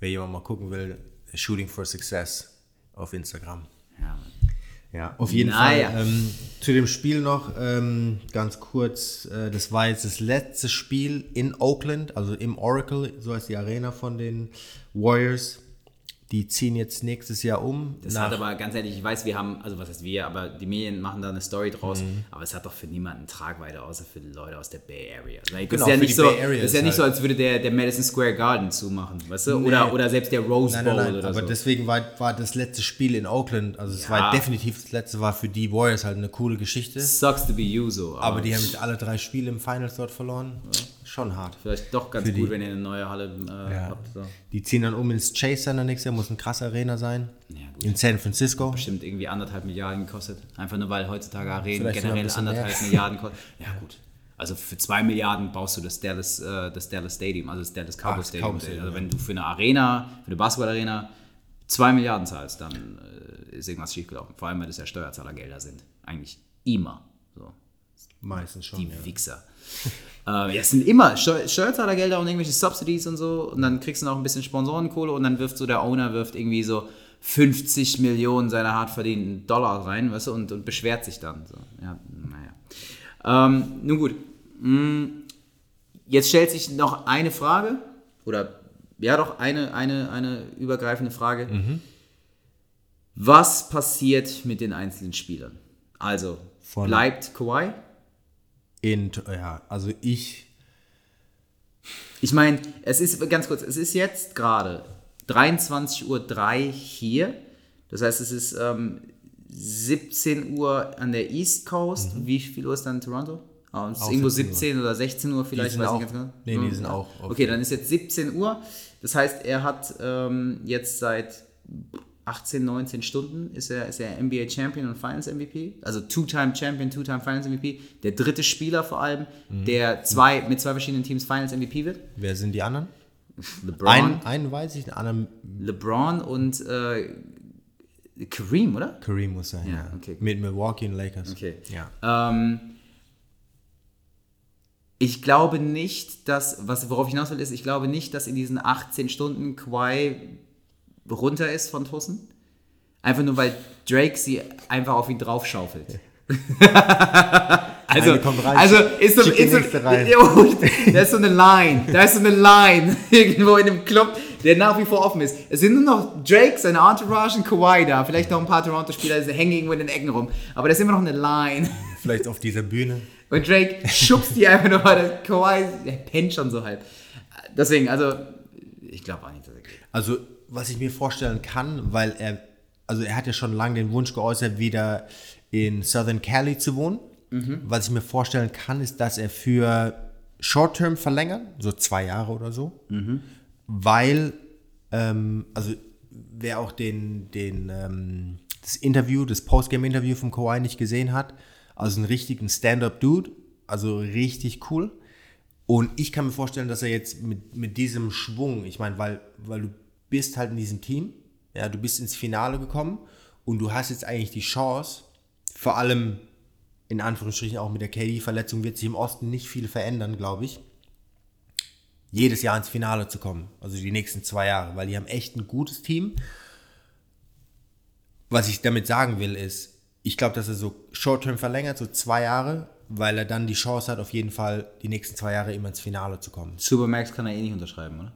wer jemand mal gucken will, Shooting for Success auf Instagram. Ja. Ja, auf jeden Naja. Fall. Ähm, zu dem Spiel noch ähm, ganz kurz. Äh, das war jetzt das letzte Spiel in Oakland, also im Oracle, so heißt die Arena von den Warriors. Die ziehen jetzt nächstes Jahr um. Das hat aber ganz ehrlich, ich weiß, wir haben, also was heißt wir, aber die Medien machen da eine Story draus, Mhm. aber es hat doch für niemanden Tragweite, außer für die Leute aus der Bay Area. Das Genau, ist ja nicht so, Bay Area das ist ja ist nicht so, halt- als würde der, der Madison Square Garden zumachen, weißt du? Oder, Nee. oder selbst der Rose Bowl nein, nein, oder aber so. deswegen war, war das letzte Spiel in Oakland, also es Ja. war definitiv das letzte, war für die Warriors halt eine coole Geschichte. Sucks to be you so. Aber die haben jetzt alle drei Spiele im Finals dort verloren. Schon hart. Vielleicht doch ganz gut, die- wenn ihr eine neue Halle äh, Ja. habt. So. Die ziehen dann um ins Chase Center nächstes Jahr, muss eine krasse Arena sein. Ja. In San Francisco. Bestimmt irgendwie anderthalb Milliarden gekostet. Einfach nur, weil heutzutage Arenen Vielleicht ein generell anderthalb mehr. Milliarden kosten. Ja, gut. Also für zwei Milliarden baust du das Dallas, äh, das Dallas Stadium, also das Dallas Cowboys Stadium. Cowboys Stadium, also wenn du für eine Arena, für eine Basketballarena zwei Milliarden zahlst, dann äh, ist irgendwas schiefgelaufen. Vor allem, weil das ja Steuerzahlergelder sind. Eigentlich immer. So. Meistens schon. Die ja. Wichser. äh, ja, es sind immer Steu Steuerzahlergelder und irgendwelche Subsidies und so. Und dann kriegst du noch ein bisschen Sponsorenkohle und dann wirft so der Owner wirft irgendwie so 50 Millionen seiner hart verdienten Dollar rein, weißt du, und, und beschwert sich dann. So. Ja, naja. Ähm, nun gut. Mm, Jetzt stellt sich noch eine Frage, oder ja doch, eine, eine, eine übergreifende Frage. Was passiert mit den einzelnen Spielern? Also, Von- bleibt Kawhi? In, ja, also ich, Ich meine, es ist ganz kurz, es ist jetzt gerade 23.03 Uhr hier. Das heißt, es ist ähm, 17 Uhr an der East Coast. Wie viel Uhr ist dann in Toronto? Ah, es ist irgendwo 17 Uhr. 17 oder 16 Uhr vielleicht, weiß auch- nicht ganz genau. nee, die Hm, sind auch auf- Okay, dann ist jetzt 17 Uhr. Das heißt, er hat ähm, jetzt seit 18, 19 Stunden ist er, ist er NBA Champion und Finals MVP. Also Two-Time Champion, Two-Time Finals MVP. Der dritte Spieler vor allem, Mhm. der zwei, mit zwei verschiedenen Teams Finals MVP wird. wer sind die anderen? LeBron, Einen, einen weiß ich, den anderen LeBron und äh, Kareem, oder? Kareem muss sein. Ja, Ja, okay. Mit Milwaukee und Lakers. Okay. Ja. Ähm, ich glaube nicht, dass, was, worauf ich hinaus will, ist, ich glaube nicht, dass in diesen 18 Stunden Kawhi runter ist von Tussen. Einfach nur, weil Drake sie einfach auf ihn draufschaufelt. also, also ist so, ist so. Jo, da ist so eine Line, da ist so eine Line irgendwo in einem Club, der nach wie vor offen ist. Es sind nur noch Drake, seine Entourage und Kawhi da. Vielleicht noch ein paar Toronto-Spieler, die hängen irgendwo in den Ecken rum. Aber da ist immer noch eine Line. Vielleicht auf dieser Bühne. Und Drake schubst die einfach nur, weil Kawhi pennt schon so halb. Deswegen, also, ich glaube auch nicht, dass er geht. Also, was ich mir vorstellen kann, weil er, also er hat ja schon lange den Wunsch geäußert, wieder in Southern Cali zu wohnen. Was ich mir vorstellen kann, ist, dass er für Short-Term verlängert, so zwei Jahre oder so, weil, ähm, also wer auch den, den, ähm, das Interview, das Postgame-Interview vom Kawhi nicht gesehen hat, also ein richtigen Stand-Up-Dude, also richtig cool. Und ich kann mir vorstellen, dass er jetzt mit, mit diesem Schwung, ich meine, weil, weil du bist halt in diesem Team, ja, du bist ins Finale gekommen und du hast jetzt eigentlich die Chance, vor allem in Anführungsstrichen auch mit der KD-Verletzung wird sich im Osten nicht viel verändern, glaube ich, jedes Jahr ins Finale zu kommen, also die nächsten zwei Jahre, weil die haben echt ein gutes Team. Was ich damit sagen will, ist, ich glaube, dass er so Short-Term verlängert, so zwei Jahre, weil er dann die Chance hat, auf jeden Fall die nächsten zwei Jahre immer ins Finale zu kommen. Supermax kann er eh nicht unterschreiben, oder?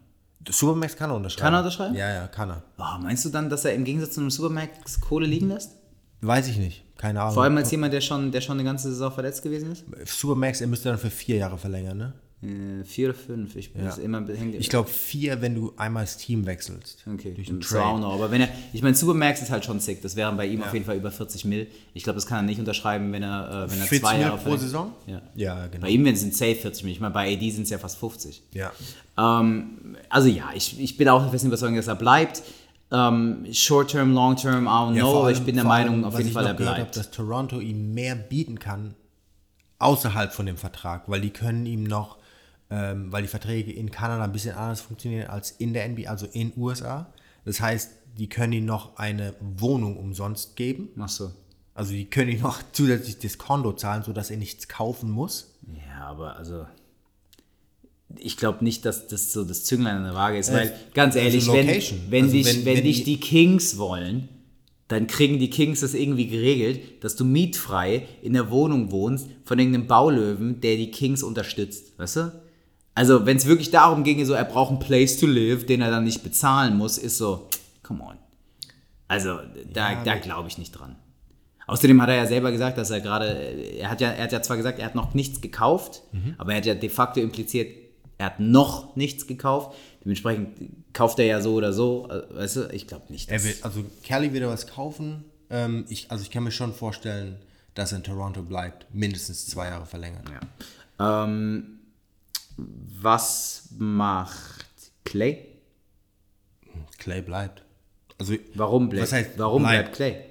Supermax kann er unterschreiben. Kann er unterschreiben? Ja, ja, kann er. Oh, meinst du dann, dass er im Gegensatz zu einem Supermax Kohle liegen lässt? Weiß ich nicht. Keine Ahnung. Vor allem als jemand, der schon, der schon eine ganze Saison verletzt gewesen ist? Supermax, er müsste dann für vier Jahre verlängern, ne? Äh, vier oder fünf. Ich bin Ja. jetzt immer hängt. Ich glaube vier, wenn du einmal das Team wechselst. Okay, Durch auch Trade. noch. Aber wenn er, ich meine, Supermax ist halt schon sick. Das wären bei ihm auf jeden Fall über 40 Mil. Ich glaube, das kann er nicht unterschreiben, wenn er, äh, wenn er 40 zwei Jahre pro. Saison? Ja. Ja, genau. Bei ihm sind es safe 40 Mil. Ich meine, bei AD sind es ja fast 50. Ja. Ähm, also ja, ich, ich bin auch festen Überzeugung, dass er bleibt. Ähm, short term, long term, I don't Ja, know, aber ich allem- bin der Meinung, allem, auf jeden Fall, er bleibt. Habe, dass Toronto ihm mehr bieten kann außerhalb von dem Vertrag, weil die können ihm noch, ähm, weil die Verträge in Kanada ein bisschen anders funktionieren als in der NBA, also in USA. Das heißt, die können ihm noch eine Wohnung umsonst geben. Ach so. Also die können ihm noch zusätzlich das Kondo zahlen, sodass er nichts kaufen muss. Ja, aber also. ich glaube nicht, dass das so das Zünglein an der Waage ist, weil ganz ehrlich, also wenn, Location. wenn, Also dich, wenn- wenn, wenn dich die- die Kings wollen, dann kriegen die Kings das irgendwie geregelt, dass du mietfrei in der Wohnung wohnst von irgendeinem Baulöwen, der die Kings unterstützt, weißt du? Also, wenn es wirklich darum ginge, so er braucht einen Place to live, den er dann nicht bezahlen muss, ist so, come on. Also, da, da glaube ich nicht dran. Außerdem hat er ja selber gesagt, dass er gerade, er hat ja, er hat ja zwar gesagt, er hat noch nichts gekauft, Mhm. aber er hat ja de facto impliziert, er hat noch nichts gekauft. Dementsprechend kauft er ja so oder so, äh, weißt du, ich glaube nicht. Er will, also Kelly wird er was kaufen. Ähm, ich, also ich kann mir schon vorstellen, dass er in Toronto bleibt. Mindestens zwei Jahre verlängern. Ja. Ähm, was macht Clay? Clay bleibt. Also Warum bleibt, Was heißt warum bleibt? Clay?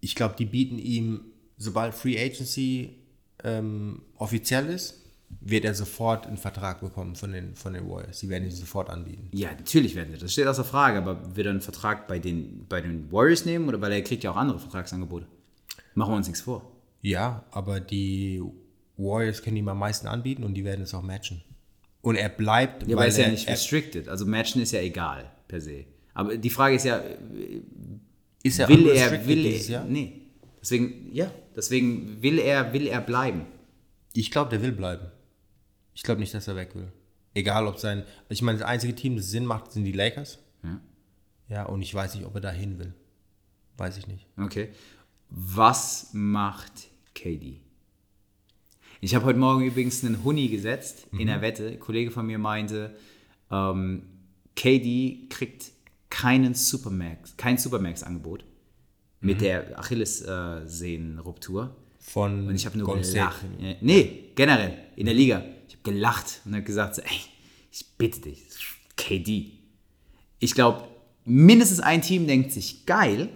ich glaube, die bieten ihm, sobald Free Agency ähm, offiziell ist, wird er sofort einen Vertrag bekommen von den, von den Warriors. Sie werden ihn sofort anbieten. Ja, natürlich werden sie. Das steht außer Frage, aber wird er einen Vertrag bei den, bei den Warriors nehmen oder weil er kriegt ja auch andere Vertragsangebote? Machen wir uns nichts vor. Ja, aber die Warriors können ihm am meisten anbieten und die werden es auch matchen. Und er bleibt, Ja, weil ist ja er, nicht er, restricted. Also Matchen ist ja egal per se. Aber die Frage ist ja, ist er will er, will er, Jahr? nee. Deswegen, ja, deswegen will er, will er bleiben. Ich glaube, der will bleiben. Ich glaube nicht, dass er weg will. Egal, ob sein. Ich meine, das einzige Team, das Sinn macht, sind die Lakers. Ja. Ja, und ich weiß nicht, ob er dahin will. Weiß ich nicht. Okay. Was macht KD? Ich habe heute Morgen übrigens einen Huni gesetzt in der Wette. Ein Kollege von mir meinte, ähm, KD kriegt keinen Supermax, kein Supermax-Angebot mit der Achillessehnenruptur. Von Und ich habe nur Golden gelacht. State. Ja, Nee, generell, in der Liga. Ich habe gelacht und habe gesagt, ey, ich bitte dich, KD. Ich glaube, mindestens ein Team denkt sich, geil,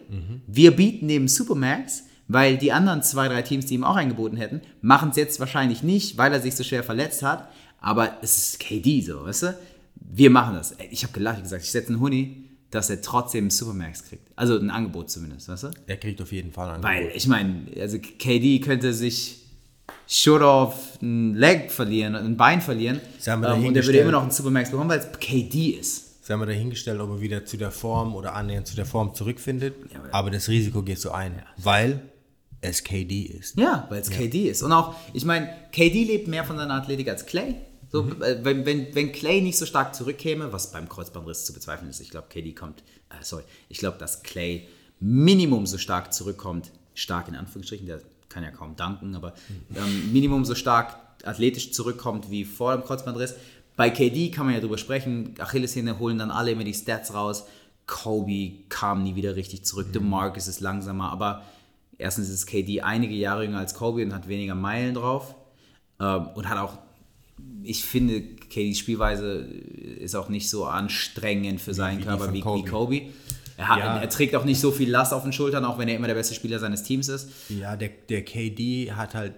wir bieten dem Supermax, weil die anderen zwei, drei Teams, die ihm auch angeboten hätten, machen es jetzt wahrscheinlich nicht, weil er sich so schwer verletzt hat, aber es ist KD so, weißt du? Wir machen das. Ich habe gelacht, ich gesagt, ich setze einen Huni, dass er trotzdem einen Supermax kriegt. Also ein Angebot zumindest, weißt du? Er kriegt auf jeden Fall ein Weil, Angebot. ich meine, also KD könnte sich Short auf ein Leg verlieren, ein Bein verlieren. Ähm, und er würde immer noch einen Supermax bekommen, weil es KD ist. Sie haben wir dahingestellt, ob er wieder zu der Form oder annähernd zu der Form zurückfindet. Ja, aber- aber das Risiko geht so ein, weil es KD ist. Ja, weil es KD ist. Und auch, ich meine, KD lebt mehr von seiner Athletik als Clay. So, äh, wenn, wenn, wenn Clay nicht so stark zurückkäme, was beim Kreuzbandriss zu bezweifeln ist, ich glaube, KD kommt, äh, sorry, ich glaube, dass Clay Minimum so stark zurückkommt, stark in Anführungsstrichen, der kann ja kaum danken, aber ähm, Minimum so stark athletisch zurückkommt wie vor dem Kreuzbandriss. Bei KD kann man ja drüber sprechen, Achillessehne holen dann alle immer die Stats raus. Kobe kam nie wieder richtig zurück, DeMarcus ist langsamer, aber erstens ist KD einige Jahre jünger als Kobe und hat weniger Meilen drauf ähm, und hat auch, ich finde, KDs Spielweise ist auch nicht so anstrengend für seinen wie Körper wie, Kobe. wie Kobe. Er, hat, Ja. er trägt auch nicht so viel Last auf den Schultern, auch wenn er immer der beste Spieler seines Teams ist. Ja, der, der KD hat halt,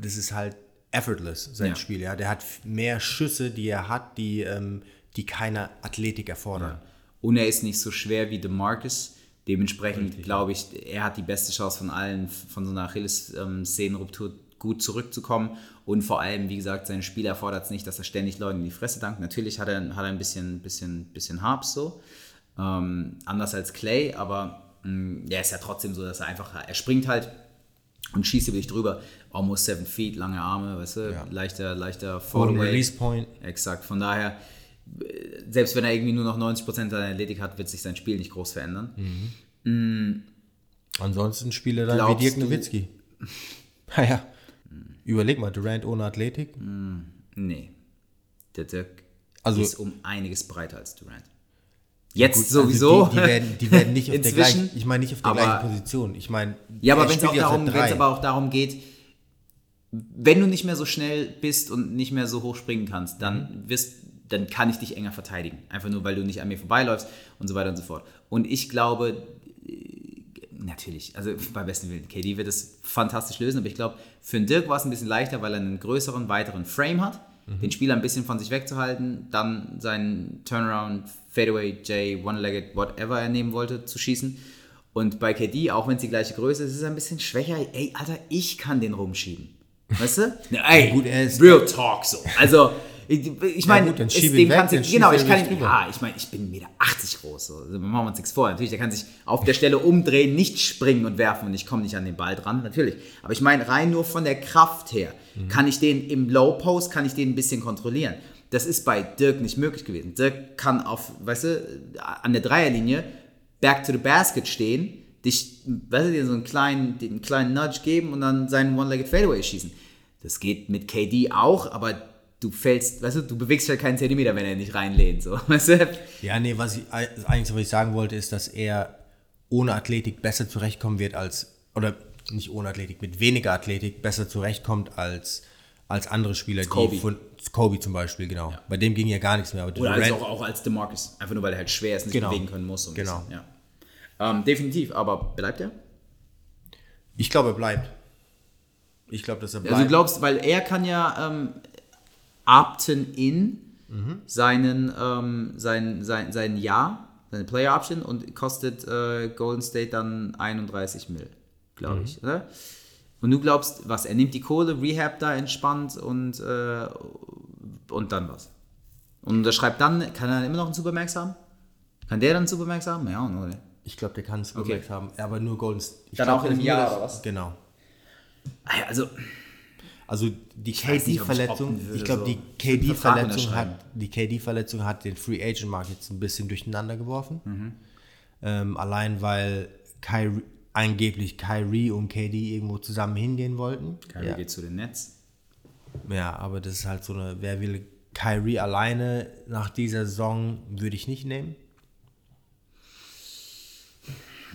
das ist halt effortless, sein Ja. Spiel. Ja. Der hat mehr Schüsse, die er hat, die, ähm, die keine Athletik erfordern. Und er ist nicht so schwer wie DeMarcus. Dementsprechend glaube ich, er hat die beste Chance von allen, von so einer Achillessehnenruptur gut zurückzukommen. Und vor allem, wie gesagt, sein Spiel erfordert es nicht, dass er ständig Leuten in die Fresse dankt. Natürlich hat er, hat er ein bisschen, bisschen, bisschen Harps so. Ähm, anders als Clay, aber mh, er ist ja trotzdem so, dass er einfach, er springt halt und schießt über dich drüber. Almost seven feet, lange Arme, weißt du, Ja. leichter, leichter Fallaway. Release Point. Exakt, von daher, selbst wenn er irgendwie nur noch 90% seiner Athletik hat, wird sich sein Spiel nicht groß verändern. Ansonsten spiele dann Glaubst wie Dirk Nowitzki. Naja. Überleg mal, Durant ohne Athletik. Nee. Der Dirk Also- ist um einiges breiter als Durant. Jetzt Gut, sowieso. Also die, die, werden, die werden nicht auf der gleichen, ich meine nicht auf der aber- gleichen Position. Ich meine, Ja, aber er wenn es darum, aber auch darum geht, wenn du nicht mehr so schnell bist und nicht mehr so hoch springen kannst, dann wirst, dann kann ich dich enger verteidigen. Einfach nur, weil du nicht an mir vorbeiläufst und so weiter und so fort. Und ich glaube, äh, natürlich, also bei besten Willen, KD wird es fantastisch lösen, aber ich glaube, für den Dirk war es ein bisschen leichter, weil er einen größeren, weiteren Frame hat, den Spieler ein bisschen von sich wegzuhalten, dann seinen Turnaround, Fadeaway, J, One-Legged, whatever er nehmen wollte, zu schießen. Und bei KD, auch wenn es die gleiche Größe ist, ist er ein bisschen schwächer. Ey, Alter, ich kann den rumschieben. Weißt du? Ey, Gut, er ist- Real Talk so. Also, Ich, ich meine, ihn dem weg, kannst du, genau, ich kann ihn, ja, ich meine, ich bin 1,80 Meter groß, so. also, machen wir uns nichts vor. Natürlich, der kann sich auf der Stelle umdrehen, nicht springen und werfen und ich komme nicht an den Ball dran, natürlich. Aber ich meine, rein nur von der Kraft her, Mhm. kann ich den im Low Post, kann ich den ein bisschen kontrollieren. Das ist bei Dirk nicht möglich gewesen. Dirk kann auf, weißt du, an der Dreierlinie back to the basket stehen, dich, weißt du, dir so einen kleinen, den kleinen Nudge geben und dann seinen One-Legged Fadeaway schießen. Das geht mit KD auch, aber du fällst, weißt du, du bewegst halt keinen Zentimeter, wenn er nicht reinlehnt, so, weißt du? Ja, nee, was ich eigentlich, was ich sagen wollte, ist, dass er ohne Athletik besser zurechtkommen wird als, oder nicht ohne Athletik, mit weniger Athletik besser zurechtkommt als, als andere Spieler, Kobe. die von Kobe zum Beispiel, genau. Bei dem ging ja gar nichts mehr. Aber Oder Durant- als auch, auch als DeMarcus, einfach nur, weil er halt schwer ist, nicht Genau. bewegen können muss. Genau. bisschen, ja. ähm, definitiv, aber bleibt er? ich glaube, er bleibt. Ich glaube, dass er bleibt. Also du glaubst, weil er kann ja ähm, opten in seinen, ähm, sein, sein, sein Jahr, seine Player Option und kostet äh, Golden State dann 31 Mil, glaube ich, oder? Und du glaubst, was? Er nimmt die Kohle, Rehab da entspannt und, äh, und dann was? Und unterschreibt dann, kann er dann immer noch einen Supermax haben? Kann der dann einen Supermax haben? Ja, oder? ich glaube, der kann es Okay. okay. haben, aber nur Golden State. Dann glaub, auch in einem Jahr, oder was? Genau. Also, Also die KD-Verletzung, ich glaube, so. die KD-Verletzung hat, die KD-Verletzung hat den Free Agent Markt jetzt ein bisschen durcheinander geworfen. Mhm. Ähm, allein weil Kyrie, angeblich Kyrie und KD irgendwo zusammen hingehen wollten. Kyrie ja. geht zu den Nets. ja, aber das ist halt so eine, wer will Kyrie alleine nach dieser Saison würde ich nicht nehmen.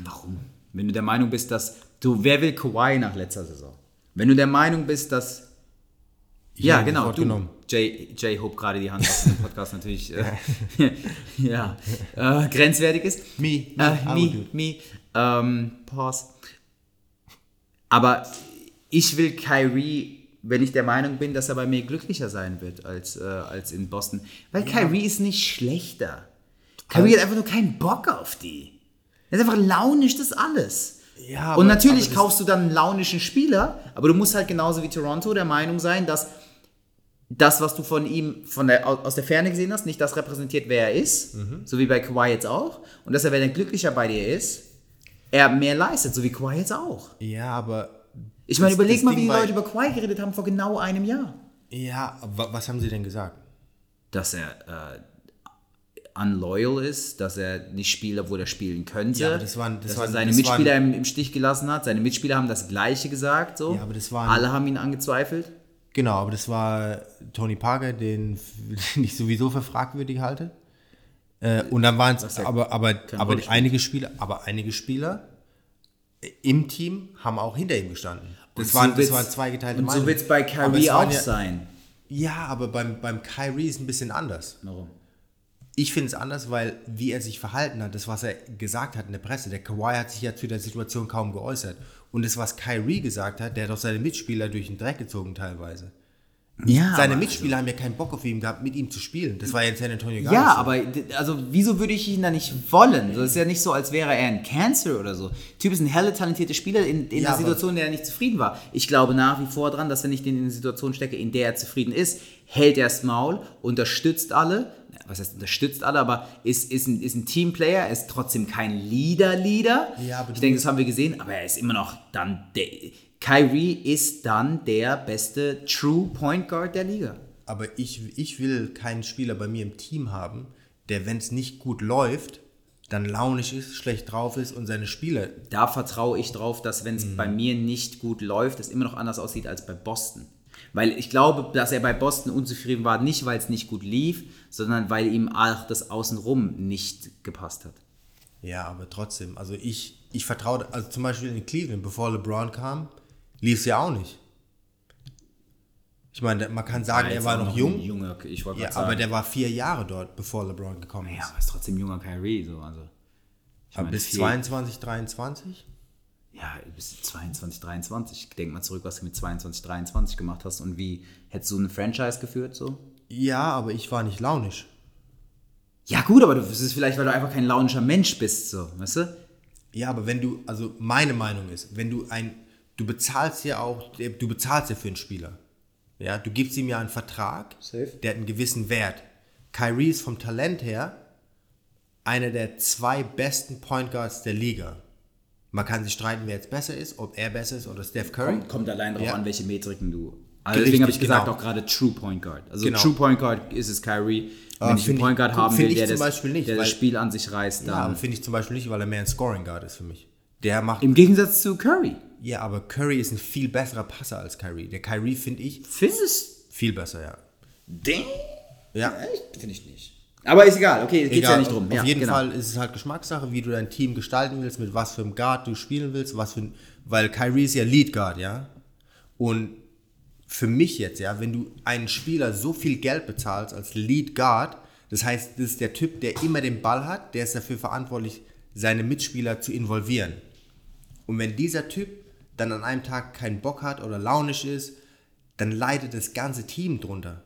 Warum? Wenn du der Meinung bist, dass du, wer will Kawhi nach letzter Saison? Wenn du der Meinung bist, dass ja, hätte ihn genau, du. genommen. Jay, Jay hob gerade die Hand aus dem Podcast natürlich. Äh, ja, äh, grenzwertig ist. Me, me, äh, me, me. Ähm, pause. Aber ich will Kyrie, wenn ich der Meinung bin, dass er bei mir glücklicher sein wird als, äh, als in Boston. Weil Kyrie ist nicht schlechter. Kyrie hat einfach nur keinen Bock auf die. Er ist einfach launisch, das alles. Ja, Und natürlich kaufst du dann einen launischen Spieler, aber du musst halt genauso wie Toronto der Meinung sein, dass das, was du von ihm von der, aus der Ferne gesehen hast, nicht das repräsentiert, wer er ist, Mhm. so wie bei Kawhi jetzt auch. Und dass er, wenn er glücklicher bei dir ist, er mehr leistet, so wie Kawhi jetzt auch. Ja, aber Ich meine, überleg mal, Ding wie die Leute über Kawhi geredet haben vor genau einem Jahr. ja, wa- was haben sie denn gesagt? Dass er äh, unloyal ist, dass er nicht spielt, obwohl er spielen könnte. Ja, aber das waren- das dass waren- er seine Mitspieler waren- im, im Stich gelassen hat. Seine Mitspieler haben das Gleiche gesagt. So. Ja, aber das waren- Alle haben ihn angezweifelt. Genau, aber das war Tony Parker, den, den ich sowieso für fragwürdig halte. Äh, und dann waren es aber, aber, aber einige Spieler, aber einige Spieler im Team haben auch hinter ihm gestanden. Das, waren, so das waren zweigeteilte Und so wird es bei Kyrie auch ja, sein. Ja, aber beim, beim Kyrie ist ein bisschen anders. Warum? Ich finde es anders, weil wie er sich verhalten hat, das, was er gesagt hat in der Presse, der Kawhi hat sich ja zu der Situation kaum geäußert. Und das, was Kyrie gesagt hat, der hat auch seine Mitspieler durch den Dreck gezogen teilweise. Ja, Seine Mitspieler haben ja keinen Bock auf ihn gehabt, mit ihm zu spielen. Das war ja in San Antonio gar Ja, nicht so. aber also wieso würde ich ihn da nicht wollen? Es ist ja nicht so, als wäre er ein Cancer oder so. Typ ist ein helle talentierter Spieler in, in Ja, einer aber- Situation, in der er nicht zufrieden war. Ich glaube nach wie vor dran, dass wenn ich den in eine Situation stecke, in der er zufrieden ist, hält er das Maul, unterstützt alle. Was heißt unterstützt alle, aber ist, ist, ein, ist ein Teamplayer, er ist trotzdem kein Leader-Leader. Ja, aber ich denke, das haben wir gesehen, aber er ist immer noch dann der. Kyrie ist dann der beste True Point Guard der Liga. Aber ich, ich will keinen Spieler bei mir im Team haben, der, wenn es nicht gut läuft, dann launig ist, schlecht drauf ist und seine Spieler. da vertraue ich drauf, dass wenn es Mhm. bei mir nicht gut läuft, es immer noch anders aussieht als bei Boston. Weil ich glaube, dass er bei Boston unzufrieden war, nicht weil es nicht gut lief, sondern weil ihm auch das Außenrum nicht gepasst hat. Ja, aber trotzdem. Also ich, ich vertraue, also zum Beispiel in Cleveland, bevor LeBron kam, lief es ja auch nicht. Ich meine, man kann sagen, er jetzt war noch ein jung. Junger, ich Ja, sagen. aber der war vier Jahre dort, bevor LeBron gekommen ja, ist. aber ist trotzdem junger Kyrie. So, also, ich aber meine, bis vier- 22, 23? Ja, bis 22, 23. Denk mal zurück, was du mit 22, 23 gemacht hast und wie hättest du eine Franchise geführt so? Ja, aber ich war nicht launisch. Ja gut, aber das ist vielleicht, weil du einfach kein launischer Mensch bist, so, weißt du? Ja, aber wenn du, also meine Meinung ist, wenn du ein, du bezahlst ja auch, du bezahlst ja für einen Spieler. Ja, du gibst ihm ja einen Vertrag, Safe. der hat einen gewissen Wert. Kyrie ist vom Talent her einer der zwei besten Point Guards der Liga. Man kann sich streiten, wer jetzt besser ist, ob er besser ist oder Steph Curry. Kommt, kommt allein darauf Ja. an, welche Metriken du. Also deswegen habe ich gesagt, genau. auch gerade True Point Guard. Also Genau. True Point Guard ist es Kyrie. Wenn Aber ich einen ich- Point Guard guck, haben will, ich der, zum das, Beispiel nicht, der das weil- Spiel an sich reißt, Ja, dann. finde ich zum Beispiel nicht, weil er mehr ein Scoring Guard ist für mich. Der macht. Im Gegensatz zu Curry. ja, aber Curry ist ein viel besserer Passer als Kyrie. Der Kyrie finde ich Findest viel besser, ja. den? Ja. Echt? Finde ich nicht. Aber ist egal, okay, es geht ja nicht drum. Auf ja, jeden genau. Fall ist es halt Geschmackssache, wie du dein Team gestalten willst, mit was für einem Guard du spielen willst, was für ein, weil Kyrie ist ja Lead Guard, ja. Und für mich jetzt, ja, wenn du einen Spieler so viel Geld bezahlst als Lead Guard, das heißt, das ist der Typ, der immer den Ball hat, der ist dafür verantwortlich, seine Mitspieler zu involvieren. Und wenn dieser Typ dann an einem Tag keinen Bock hat oder launisch ist, dann leidet das ganze Team drunter.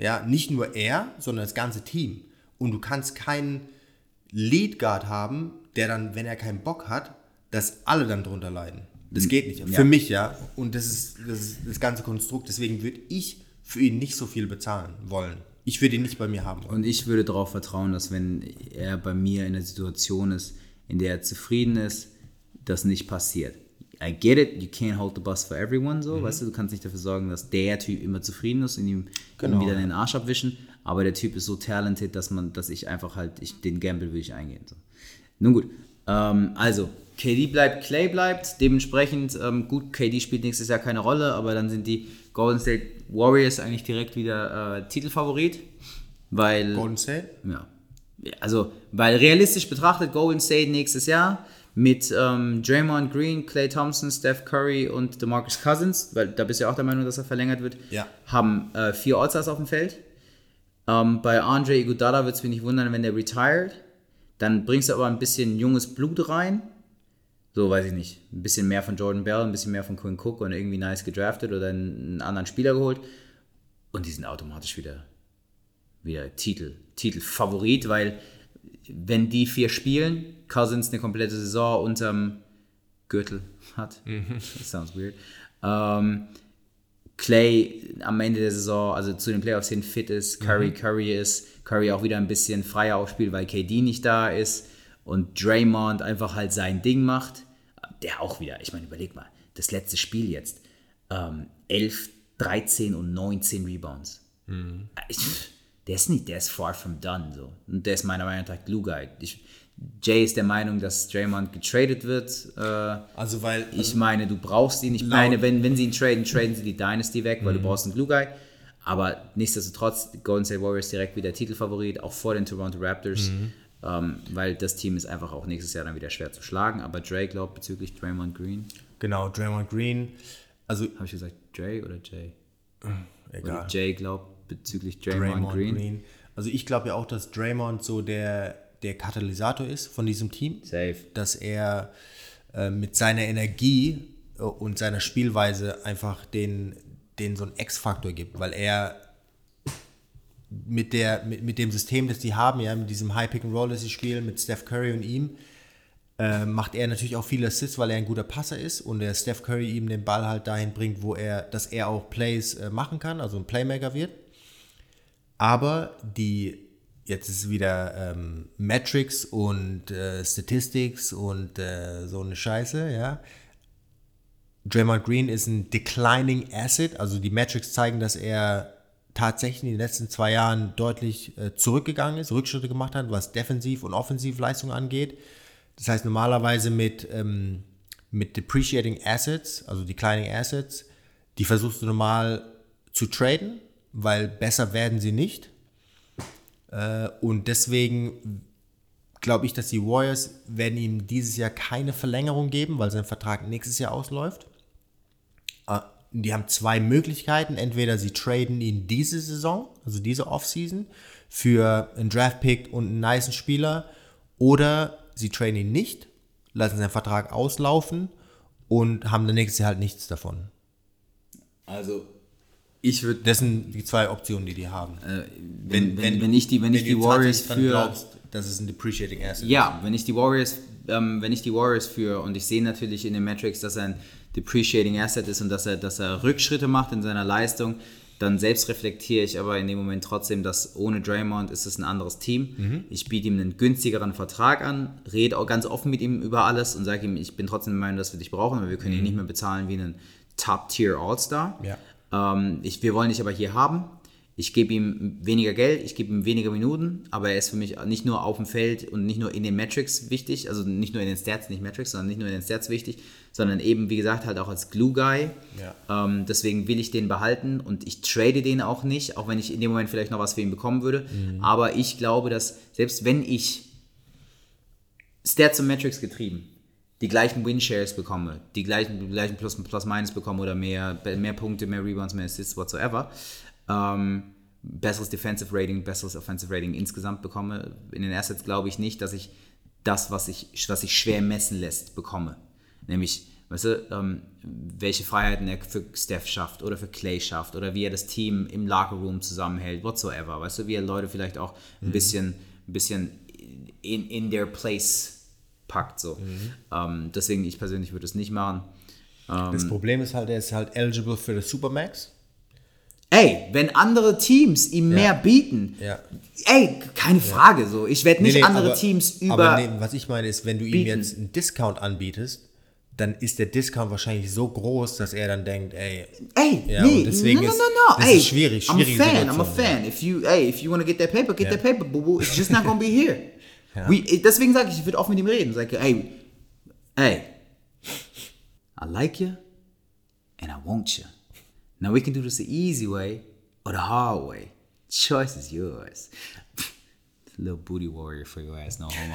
Ja, nicht nur er, sondern das ganze Team. Und du kannst keinen Lead Guard haben, der dann, wenn er keinen Bock hat, dass alle dann drunter leiden. Das geht nicht. Ja. Für mich ja. Und das ist, das ist das ganze Konstrukt. Deswegen würde ich für ihn nicht so viel bezahlen wollen. Ich würde ihn nicht bei mir haben wollen. Und ich würde darauf vertrauen, dass wenn er bei mir in einer Situation ist, in der er zufrieden ist, das nicht passiert. I get it, you can't hold the bus for everyone, so, weißt du, du kannst nicht dafür sorgen, dass der Typ immer zufrieden ist und ihm Genau. wieder den Arsch abwischen, aber der Typ ist so talented, dass man, dass ich einfach halt, ich, den Gamble will ich eingehen. So. Nun gut, ähm, also, KD bleibt, Clay bleibt, dementsprechend, ähm, gut, KD spielt nächstes Jahr keine Rolle, aber dann sind die Golden State Warriors eigentlich direkt wieder äh, Titelfavorit, weil... Golden State? Ja, Also, weil realistisch betrachtet, Golden State nächstes Jahr mit ähm, Draymond Green, Clay Thompson, Steph Curry und DeMarcus Cousins, weil da bist du ja auch der Meinung, dass er verlängert wird, Ja. haben äh, vier All-Stars auf dem Feld. Ähm, bei Andre Iguodala wird es mich nicht wundern, wenn der retired. Dann bringst du aber ein bisschen junges Blut rein. So, weiß ich nicht. Ein bisschen mehr von Jordan Bell, ein bisschen mehr von Quinn Cook und irgendwie nice gedraftet oder einen anderen Spieler geholt. Und die sind automatisch wieder wieder Titel, Titelfavorit, weil wenn die vier spielen, Cousins eine komplette Saison unterm Gürtel hat, das sounds weird, ähm, Clay am Ende der Saison, also zu den Playoffs hin fit ist, Curry Curry ist, Curry auch wieder ein bisschen freier aufspielt, weil KD nicht da ist und Draymond einfach halt sein Ding macht, der auch wieder, ich meine, überleg mal, das letzte Spiel jetzt, ähm, 11, 13 und 19 Rebounds. Ich, der ist nicht, der ist far from done so. Und der ist meiner Meinung nach Glue Guy. Ich, Jay ist der Meinung, dass Draymond getradet wird. Äh, Also, weil. ich meine, du brauchst ihn. Ich meine, wenn, wenn sie ihn traden, traden sie die Dynasty weg, weil du brauchst einen Glue Guy. Aber nichtsdestotrotz, Golden State Warriors direkt wieder Titelfavorit, auch vor den Toronto Raptors. Ähm, weil das Team ist einfach auch nächstes Jahr dann wieder schwer zu schlagen. Aber Dre glaubt bezüglich Draymond Green, Genau, Draymond Green. Also, habe ich gesagt Dre oder Jay? egal. Oder Jay glaubt bezüglich Draymond, Draymond Green. Green. Also, ich glaube ja auch, dass Draymond so der, der Katalysator ist von diesem Team. Safe. dass er äh, mit seiner Energie äh, und seiner Spielweise einfach den, den so einen X-Faktor gibt, weil er mit, der, mit, mit dem System, das die haben, ja, mit diesem High Pick and Roll, das sie spielen, mit Steph Curry und ihm, äh, macht er natürlich auch viele Assists, weil er ein guter Passer ist und der Steph Curry ihm den Ball halt dahin bringt, wo er, dass er auch Plays äh, machen kann, also ein Playmaker wird. Aber die, jetzt ist wieder ähm, Metrics und äh, Statistics und äh, so eine Scheiße, ja. Draymond Green ist ein declining asset, also die Metrics zeigen, dass er tatsächlich in den letzten zwei Jahren deutlich äh, zurückgegangen ist, Rückschritte gemacht hat, was Defensiv- und Offensivleistung angeht. Das heißt, normalerweise mit, ähm, mit Depreciating Assets, also Declining Assets, die versuchst du normal zu traden, weil besser werden sie nicht. Äh, und deswegen glaube ich, dass die Warriors werden ihm dieses Jahr keine Verlängerung geben, weil sein Vertrag nächstes Jahr ausläuft. Äh, Die haben zwei Möglichkeiten. Entweder sie traden ihn diese Saison, also diese Offseason, für einen Draftpick und einen nicen Spieler, oder sie traden ihn nicht, lassen seinen Vertrag auslaufen und haben dann nächstes Jahr halt nichts davon. Also, ich würde Das sind die zwei Optionen, die die haben. wenn, wenn, wenn ich die, wenn ich die Warriors für. glaubst, dass es ein depreciating Asset Ja, wenn ich die Warriors, ähm, wenn ich die Warriors führe und ich sehe natürlich in den Metrics, dass er ein depreciating Asset ist und dass er, dass er Rückschritte macht in seiner Leistung, dann selbst reflektiere ich aber in dem Moment trotzdem, dass ohne Draymond ist es ein anderes Team. Ich biete ihm einen günstigeren Vertrag an, rede auch ganz offen mit ihm über alles und sage ihm, ich bin trotzdem der Meinung, dass wir dich brauchen, aber wir können ihn nicht mehr bezahlen wie einen Top-Tier All-Star. Ja. Ähm, ich, wir wollen dich aber hier haben. Ich gebe ihm weniger Geld, ich gebe ihm weniger Minuten, aber er ist für mich nicht nur auf dem Feld und nicht nur in den Metrics wichtig, also nicht nur in den Stats, nicht Metrics, sondern nicht nur in den Stats wichtig, sondern eben, wie gesagt, halt auch als Glue-Guy. Ja. Ähm, deswegen will ich den behalten und ich trade den auch nicht, auch wenn ich in dem Moment vielleicht noch was für ihn bekommen würde. Aber ich glaube, dass selbst wenn ich Stats und Metrics getrieben die gleichen Win-Shares bekomme, die gleichen, die gleichen Plus, Plus Minus bekomme oder mehr, mehr Punkte, mehr Rebounds, mehr Assists, whatsoever, ähm, besseres Defensive Rating, besseres Offensive Rating insgesamt bekomme. In den Assets glaube ich nicht, dass ich das, was sich was ich schwer messen lässt, bekomme. Nämlich, weißt du, ähm, welche Freiheiten er für Steph schafft oder für Clay schafft oder wie er das Team im Lockerroom zusammenhält, whatsoever. Weißt du, wie er Leute vielleicht auch ein bisschen, ein bisschen in, in their place packt. So. Ähm, deswegen, ich persönlich würde es nicht machen. Das Problem ist halt, er ist halt eligible für das Supermax. Ey, wenn andere Teams ihm mehr bieten, Ja. ey, keine Frage so. Ich werde nicht Nee, nee, andere aber- Teams über. Aber nee, was ich meine ist, wenn du ihm bieten. jetzt einen Discount anbietest, dann ist der Discount wahrscheinlich so groß, dass er dann denkt, ey, Ey, Ja, nee, deswegen no, no, ist- no, no. das ey, ist schwierig, I'm a fan, I'm a Situation, fan. If you, ey, if you want to get that paper, get Ja. that paper, boo boo. It's just not gonna be here. We, deswegen sage ich, ich würde offen mit ihm reden. Sag, ey, ey, I like you and I want you. Now we can do this the easy way or the hard way. Choice is yours. Little booty warrior for your ass, no homo.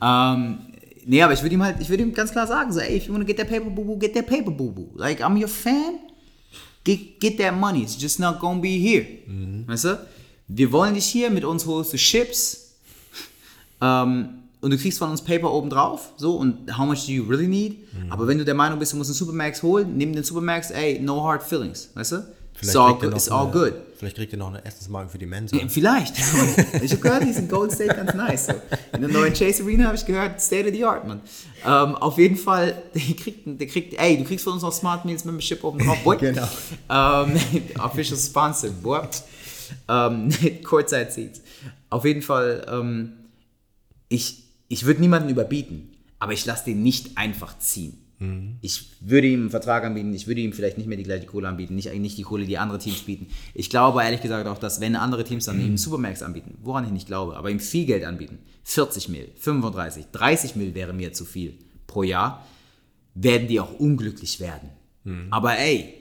um, nee, aber ich würde ihm halt, ich würde ihm ganz klar sagen, so, ey, if you wanna get that paper, boo boo, get that paper, boo boo. Like, I'm your fan. Get, get that money. It's just not gonna be here. Weißt du? Wir wollen dich hier, mit uns holst du Chips. Ähm, und du kriegst von uns Paper obendrauf. So, und how much do you really need? Aber wenn du der Meinung bist, du musst einen Supermax holen, nimm den Supermax, ey, no hard feelings. Weißt du? It's all, good, it's all eine- good. Vielleicht kriegt er noch eine Essensmarke für die Mensa. Vielleicht. ich habe gehört, die sind Gold State ganz nice. So. In der neuen Chase Arena habe ich gehört, State of the Art, man. Ähm, auf jeden Fall, der kriegt, der kriegt, ey, du kriegst von uns noch Smart Meals Membership oben drauf, boy. Genau. Ähm, official Sponsor, boy. Ähm, Courtside Seats. Auf jeden Fall, ähm, ich, ich würde niemanden überbieten, aber ich lasse den nicht einfach ziehen. Ich würde ihm einen Vertrag anbieten, ich würde ihm vielleicht nicht mehr die gleiche Kohle anbieten, nicht, nicht die Kohle, die andere Teams bieten. Ich glaube ehrlich gesagt auch, dass wenn andere Teams dann ihm Supermax anbieten, woran ich nicht glaube, aber ihm viel Geld anbieten, 40 Mil, 35, 30 Mil wäre mir zu viel pro Jahr, werden die auch unglücklich werden. Aber ey,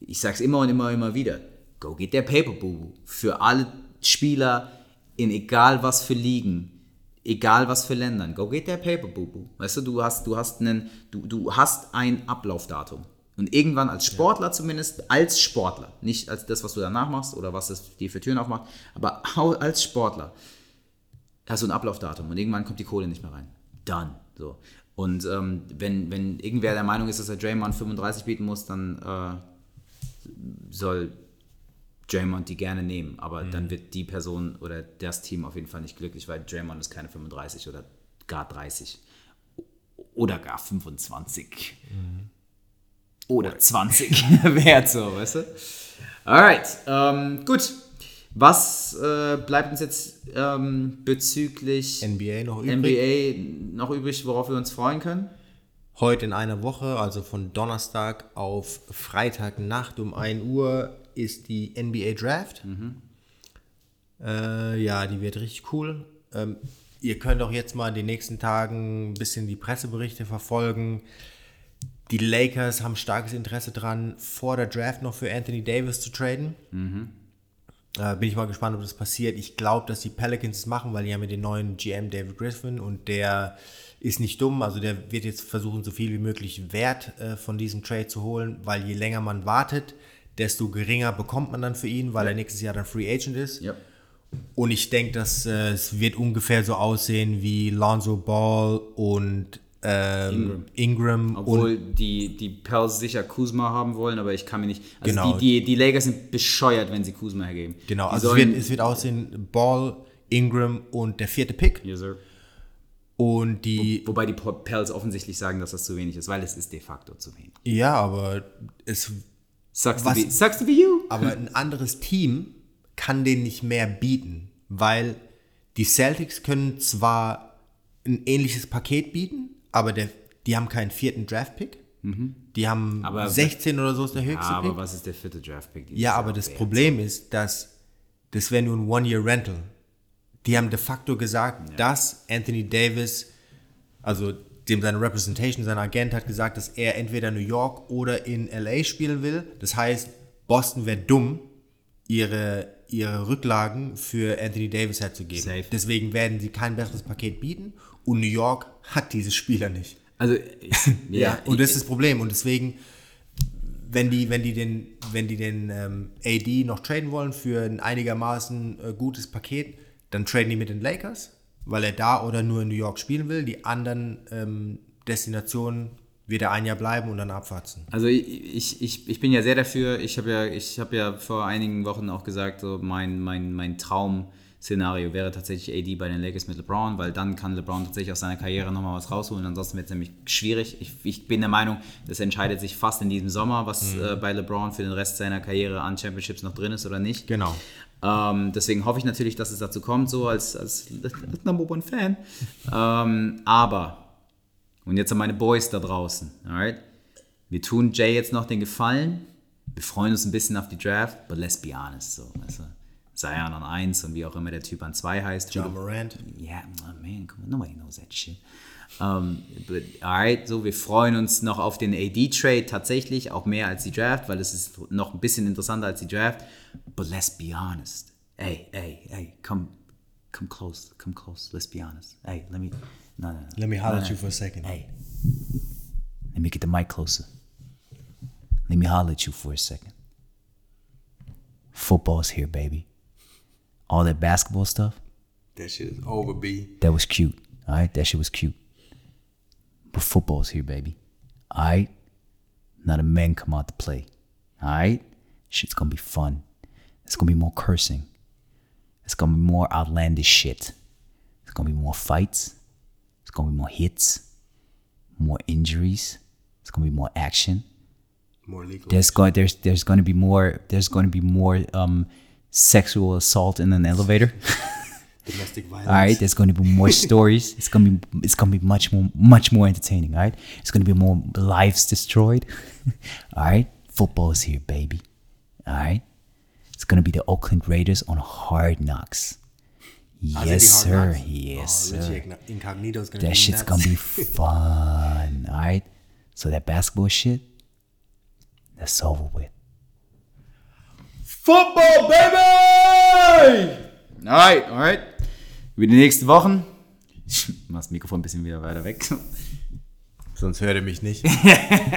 ich sag's immer und immer, immer wieder, go get der Paper Boo für alle Spieler in egal was für Ligen, egal was für Ländern, go get der Paper Boo Boo. Weißt du, du hast, du hast einen, du, du hast ein Ablaufdatum. Und irgendwann als Sportler zumindest, als Sportler, nicht als das, was du danach machst oder was es dir für Türen aufmacht, aber als Sportler hast du ein Ablaufdatum und irgendwann kommt die Kohle nicht mehr rein. Done. So. Und ähm, wenn, wenn irgendwer der Meinung ist, dass er Draymond 35 bieten muss, dann äh, soll Draymond die gerne nehmen. Aber dann wird die Person oder das Team auf jeden Fall nicht glücklich, weil Draymond ist keine 35 oder gar 30 oder gar 25 oder 20 wert, so, weißt du? Alright, ähm, gut. Was äh, bleibt uns jetzt ähm, bezüglich NBA noch übrig. NBA noch übrig, worauf wir uns freuen können? Heute in einer Woche, also von Donnerstag auf Freitagnacht um 1 Uhr, ist die NBA Draft. Äh, ja, die wird richtig cool. Ähm, ihr könnt auch jetzt mal in den nächsten Tagen ein bisschen die Presseberichte verfolgen. Die Lakers haben starkes Interesse dran, vor der Draft noch für Anthony Davis zu traden. Äh, bin ich mal gespannt, ob das passiert. Ich glaube, dass die Pelicans es machen, weil die haben ja den neuen GM David Griffin und der ist nicht dumm. Also der wird jetzt versuchen, so viel wie möglich Wert äh, von diesem Trade zu holen, weil je länger man wartet, desto geringer bekommt man dann für ihn, weil er nächstes Jahr dann Free Agent ist. Ja. Und ich denke, dass äh, es wird ungefähr so aussehen wie Lonzo Ball und ähm, Ingram. Obwohl und die, die Pels sicher Kuzma haben wollen, aber ich kann mir nicht. Also Genau. die, die, die Lakers sind bescheuert, wenn sie Kuzma hergeben. Genau, die also es wird, es wird aussehen Ball Ingram und der vierte Pick. Yes, sir. Und die, Wobei die Pels offensichtlich sagen, dass das zu wenig ist, weil es ist de facto zu wenig. ja, aber es, Sucks to, Was- be, sucks to be you. aber ein anderes Team kann denen nicht mehr bieten, weil die Celtics können zwar ein ähnliches Paket bieten, aber der, die haben keinen vierten Draft-Pick. Die haben Mhm. Aber- 16 oder so ist der Ja, höchste aber Pick. was ist der vierte Draft-Pick? Ja, aber das Problem ist, dass das wäre nur ein One-Year-Rental. Die haben de facto gesagt, dass Anthony Davis, also dem seine Representation, sein Agent hat gesagt, dass er entweder New York oder in LA spielen will. Das heißt, Boston wäre dumm, ihre, ihre Rücklagen für Anthony Davis herzugeben. Safe. Deswegen werden sie kein besseres Paket bieten und New York hat diese Spieler nicht. Also, ja, und das ist das Problem. Und deswegen, wenn die, wenn die den, wenn die den ähm, AD noch traden wollen für ein einigermaßen äh, gutes Paket, dann traden die mit den Lakers, weil er da oder nur in New York spielen will. Die anderen ähm, Destinationen wird er ein Jahr bleiben und dann abwarten. Also ich, ich, ich bin ja sehr dafür, ich habe ja, ich habe ja vor einigen Wochen auch gesagt, so mein, mein, mein Traum-Szenario wäre tatsächlich AD bei den Lakers mit LeBron, weil dann kann LeBron tatsächlich aus seiner Karriere nochmal was rausholen. Ansonsten wird es nämlich schwierig. Ich, ich bin der Meinung, das entscheidet sich fast in diesem Sommer, was äh, bei LeBron für den Rest seiner Karriere an Championships noch drin ist oder nicht. Genau. Ähm, deswegen hoffe ich natürlich, dass es dazu kommt, so als, als, Number One Fan. ähm, aber, und jetzt an meine Boys da draußen, alright? Wir tun Jay jetzt noch den Gefallen. Wir freuen uns ein bisschen auf die Draft, but let's be honest, so, weißt du? Zion an 1 und wie auch immer der Typ an 2 heißt. John Morant. Yeah, oh man, come on, nobody knows that shit. Um, but, alright, so, wir freuen uns noch auf den AD-Trade tatsächlich, auch mehr als die Draft, weil es ist noch ein bisschen interessanter als die Draft. But let's be honest. Hey, hey, hey, come, come close, come close, let's be honest. Hey, let me, no, no, no. Let me holler No, at you for a second. Hey, let me get the mic closer. Let me holler at you for a second. Football's here, baby. All that basketball stuff, That shit is over, B. that was cute. All right, that shit was cute. But football's here, baby. All right, Not a man come out to play. All right, shit's gonna be fun. It's gonna be more cursing. It's gonna be more outlandish shit. It's gonna be more fights. It's gonna be more hits, more injuries. It's gonna be more action. More legal. There's going there's there's going to be more there's going to be more um, sexual assault in an elevator. Domestic violence. All right, there's going to be more stories. It's going to be it's going to be much more much more entertaining. All right, it's going to be more lives destroyed. all right, football is here, baby. All right, it's going to be the Oakland Raiders on Hard Knocks. Yes, Hard sir. Knocks? Yes, oh, sir. Richie Incognito's gonna That be shit's nuts. gonna be fun. All right. So that basketball shit, that's over with. Football, baby! Alright, alright. Über die nächsten Wochen. Ich mach das Mikrofon ein bisschen wieder weiter weg. Sonst hört er mich nicht.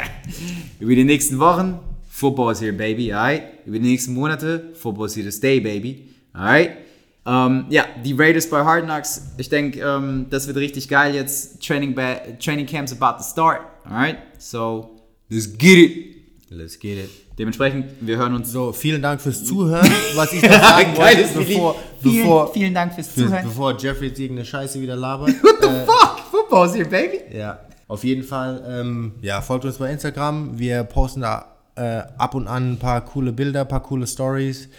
Über die nächsten Wochen, Football is here, baby, alright? Über die nächsten Monate, Football is here to stay, baby, alright? Ähm, ja, die Raiders bei Hard Knocks, ich denke, ähm, das wird richtig geil jetzt. Training, ba Training Camp's about to start, alright? So, let's get it. Let's get it. Dementsprechend, wir hören uns So, vielen Dank fürs Zuhören. Was ich noch sagen wollte, bevor, Vielen, bevor, vielen Dank fürs für, Zuhören. bevor Jeffrey jetzt irgendeine Scheiße wieder labert. What the fuck? Football is here, baby. ja, auf jeden Fall, ähm, ja, folgt uns bei Instagram. Wir posten da äh, ab und an ein paar coole Bilder, ein paar coole Stories.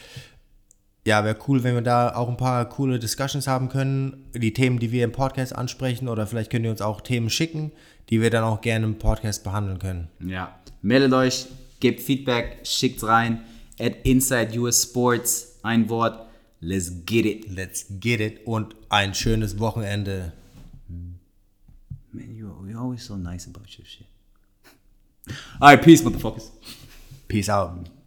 Ja, wäre cool, wenn wir da auch ein paar coole Discussions haben können. Die Themen, die wir im Podcast ansprechen, oder vielleicht könnt ihr uns auch Themen schicken, die wir dann auch gerne im Podcast behandeln können. Ja, meldet euch, gebt Feedback, schickt's rein. At Inside US Sports, ein Wort. Let's get it. Let's get it und ein schönes Wochenende. Man, you, you're always so nice about your shit. All right, peace, motherfuckers. Peace out.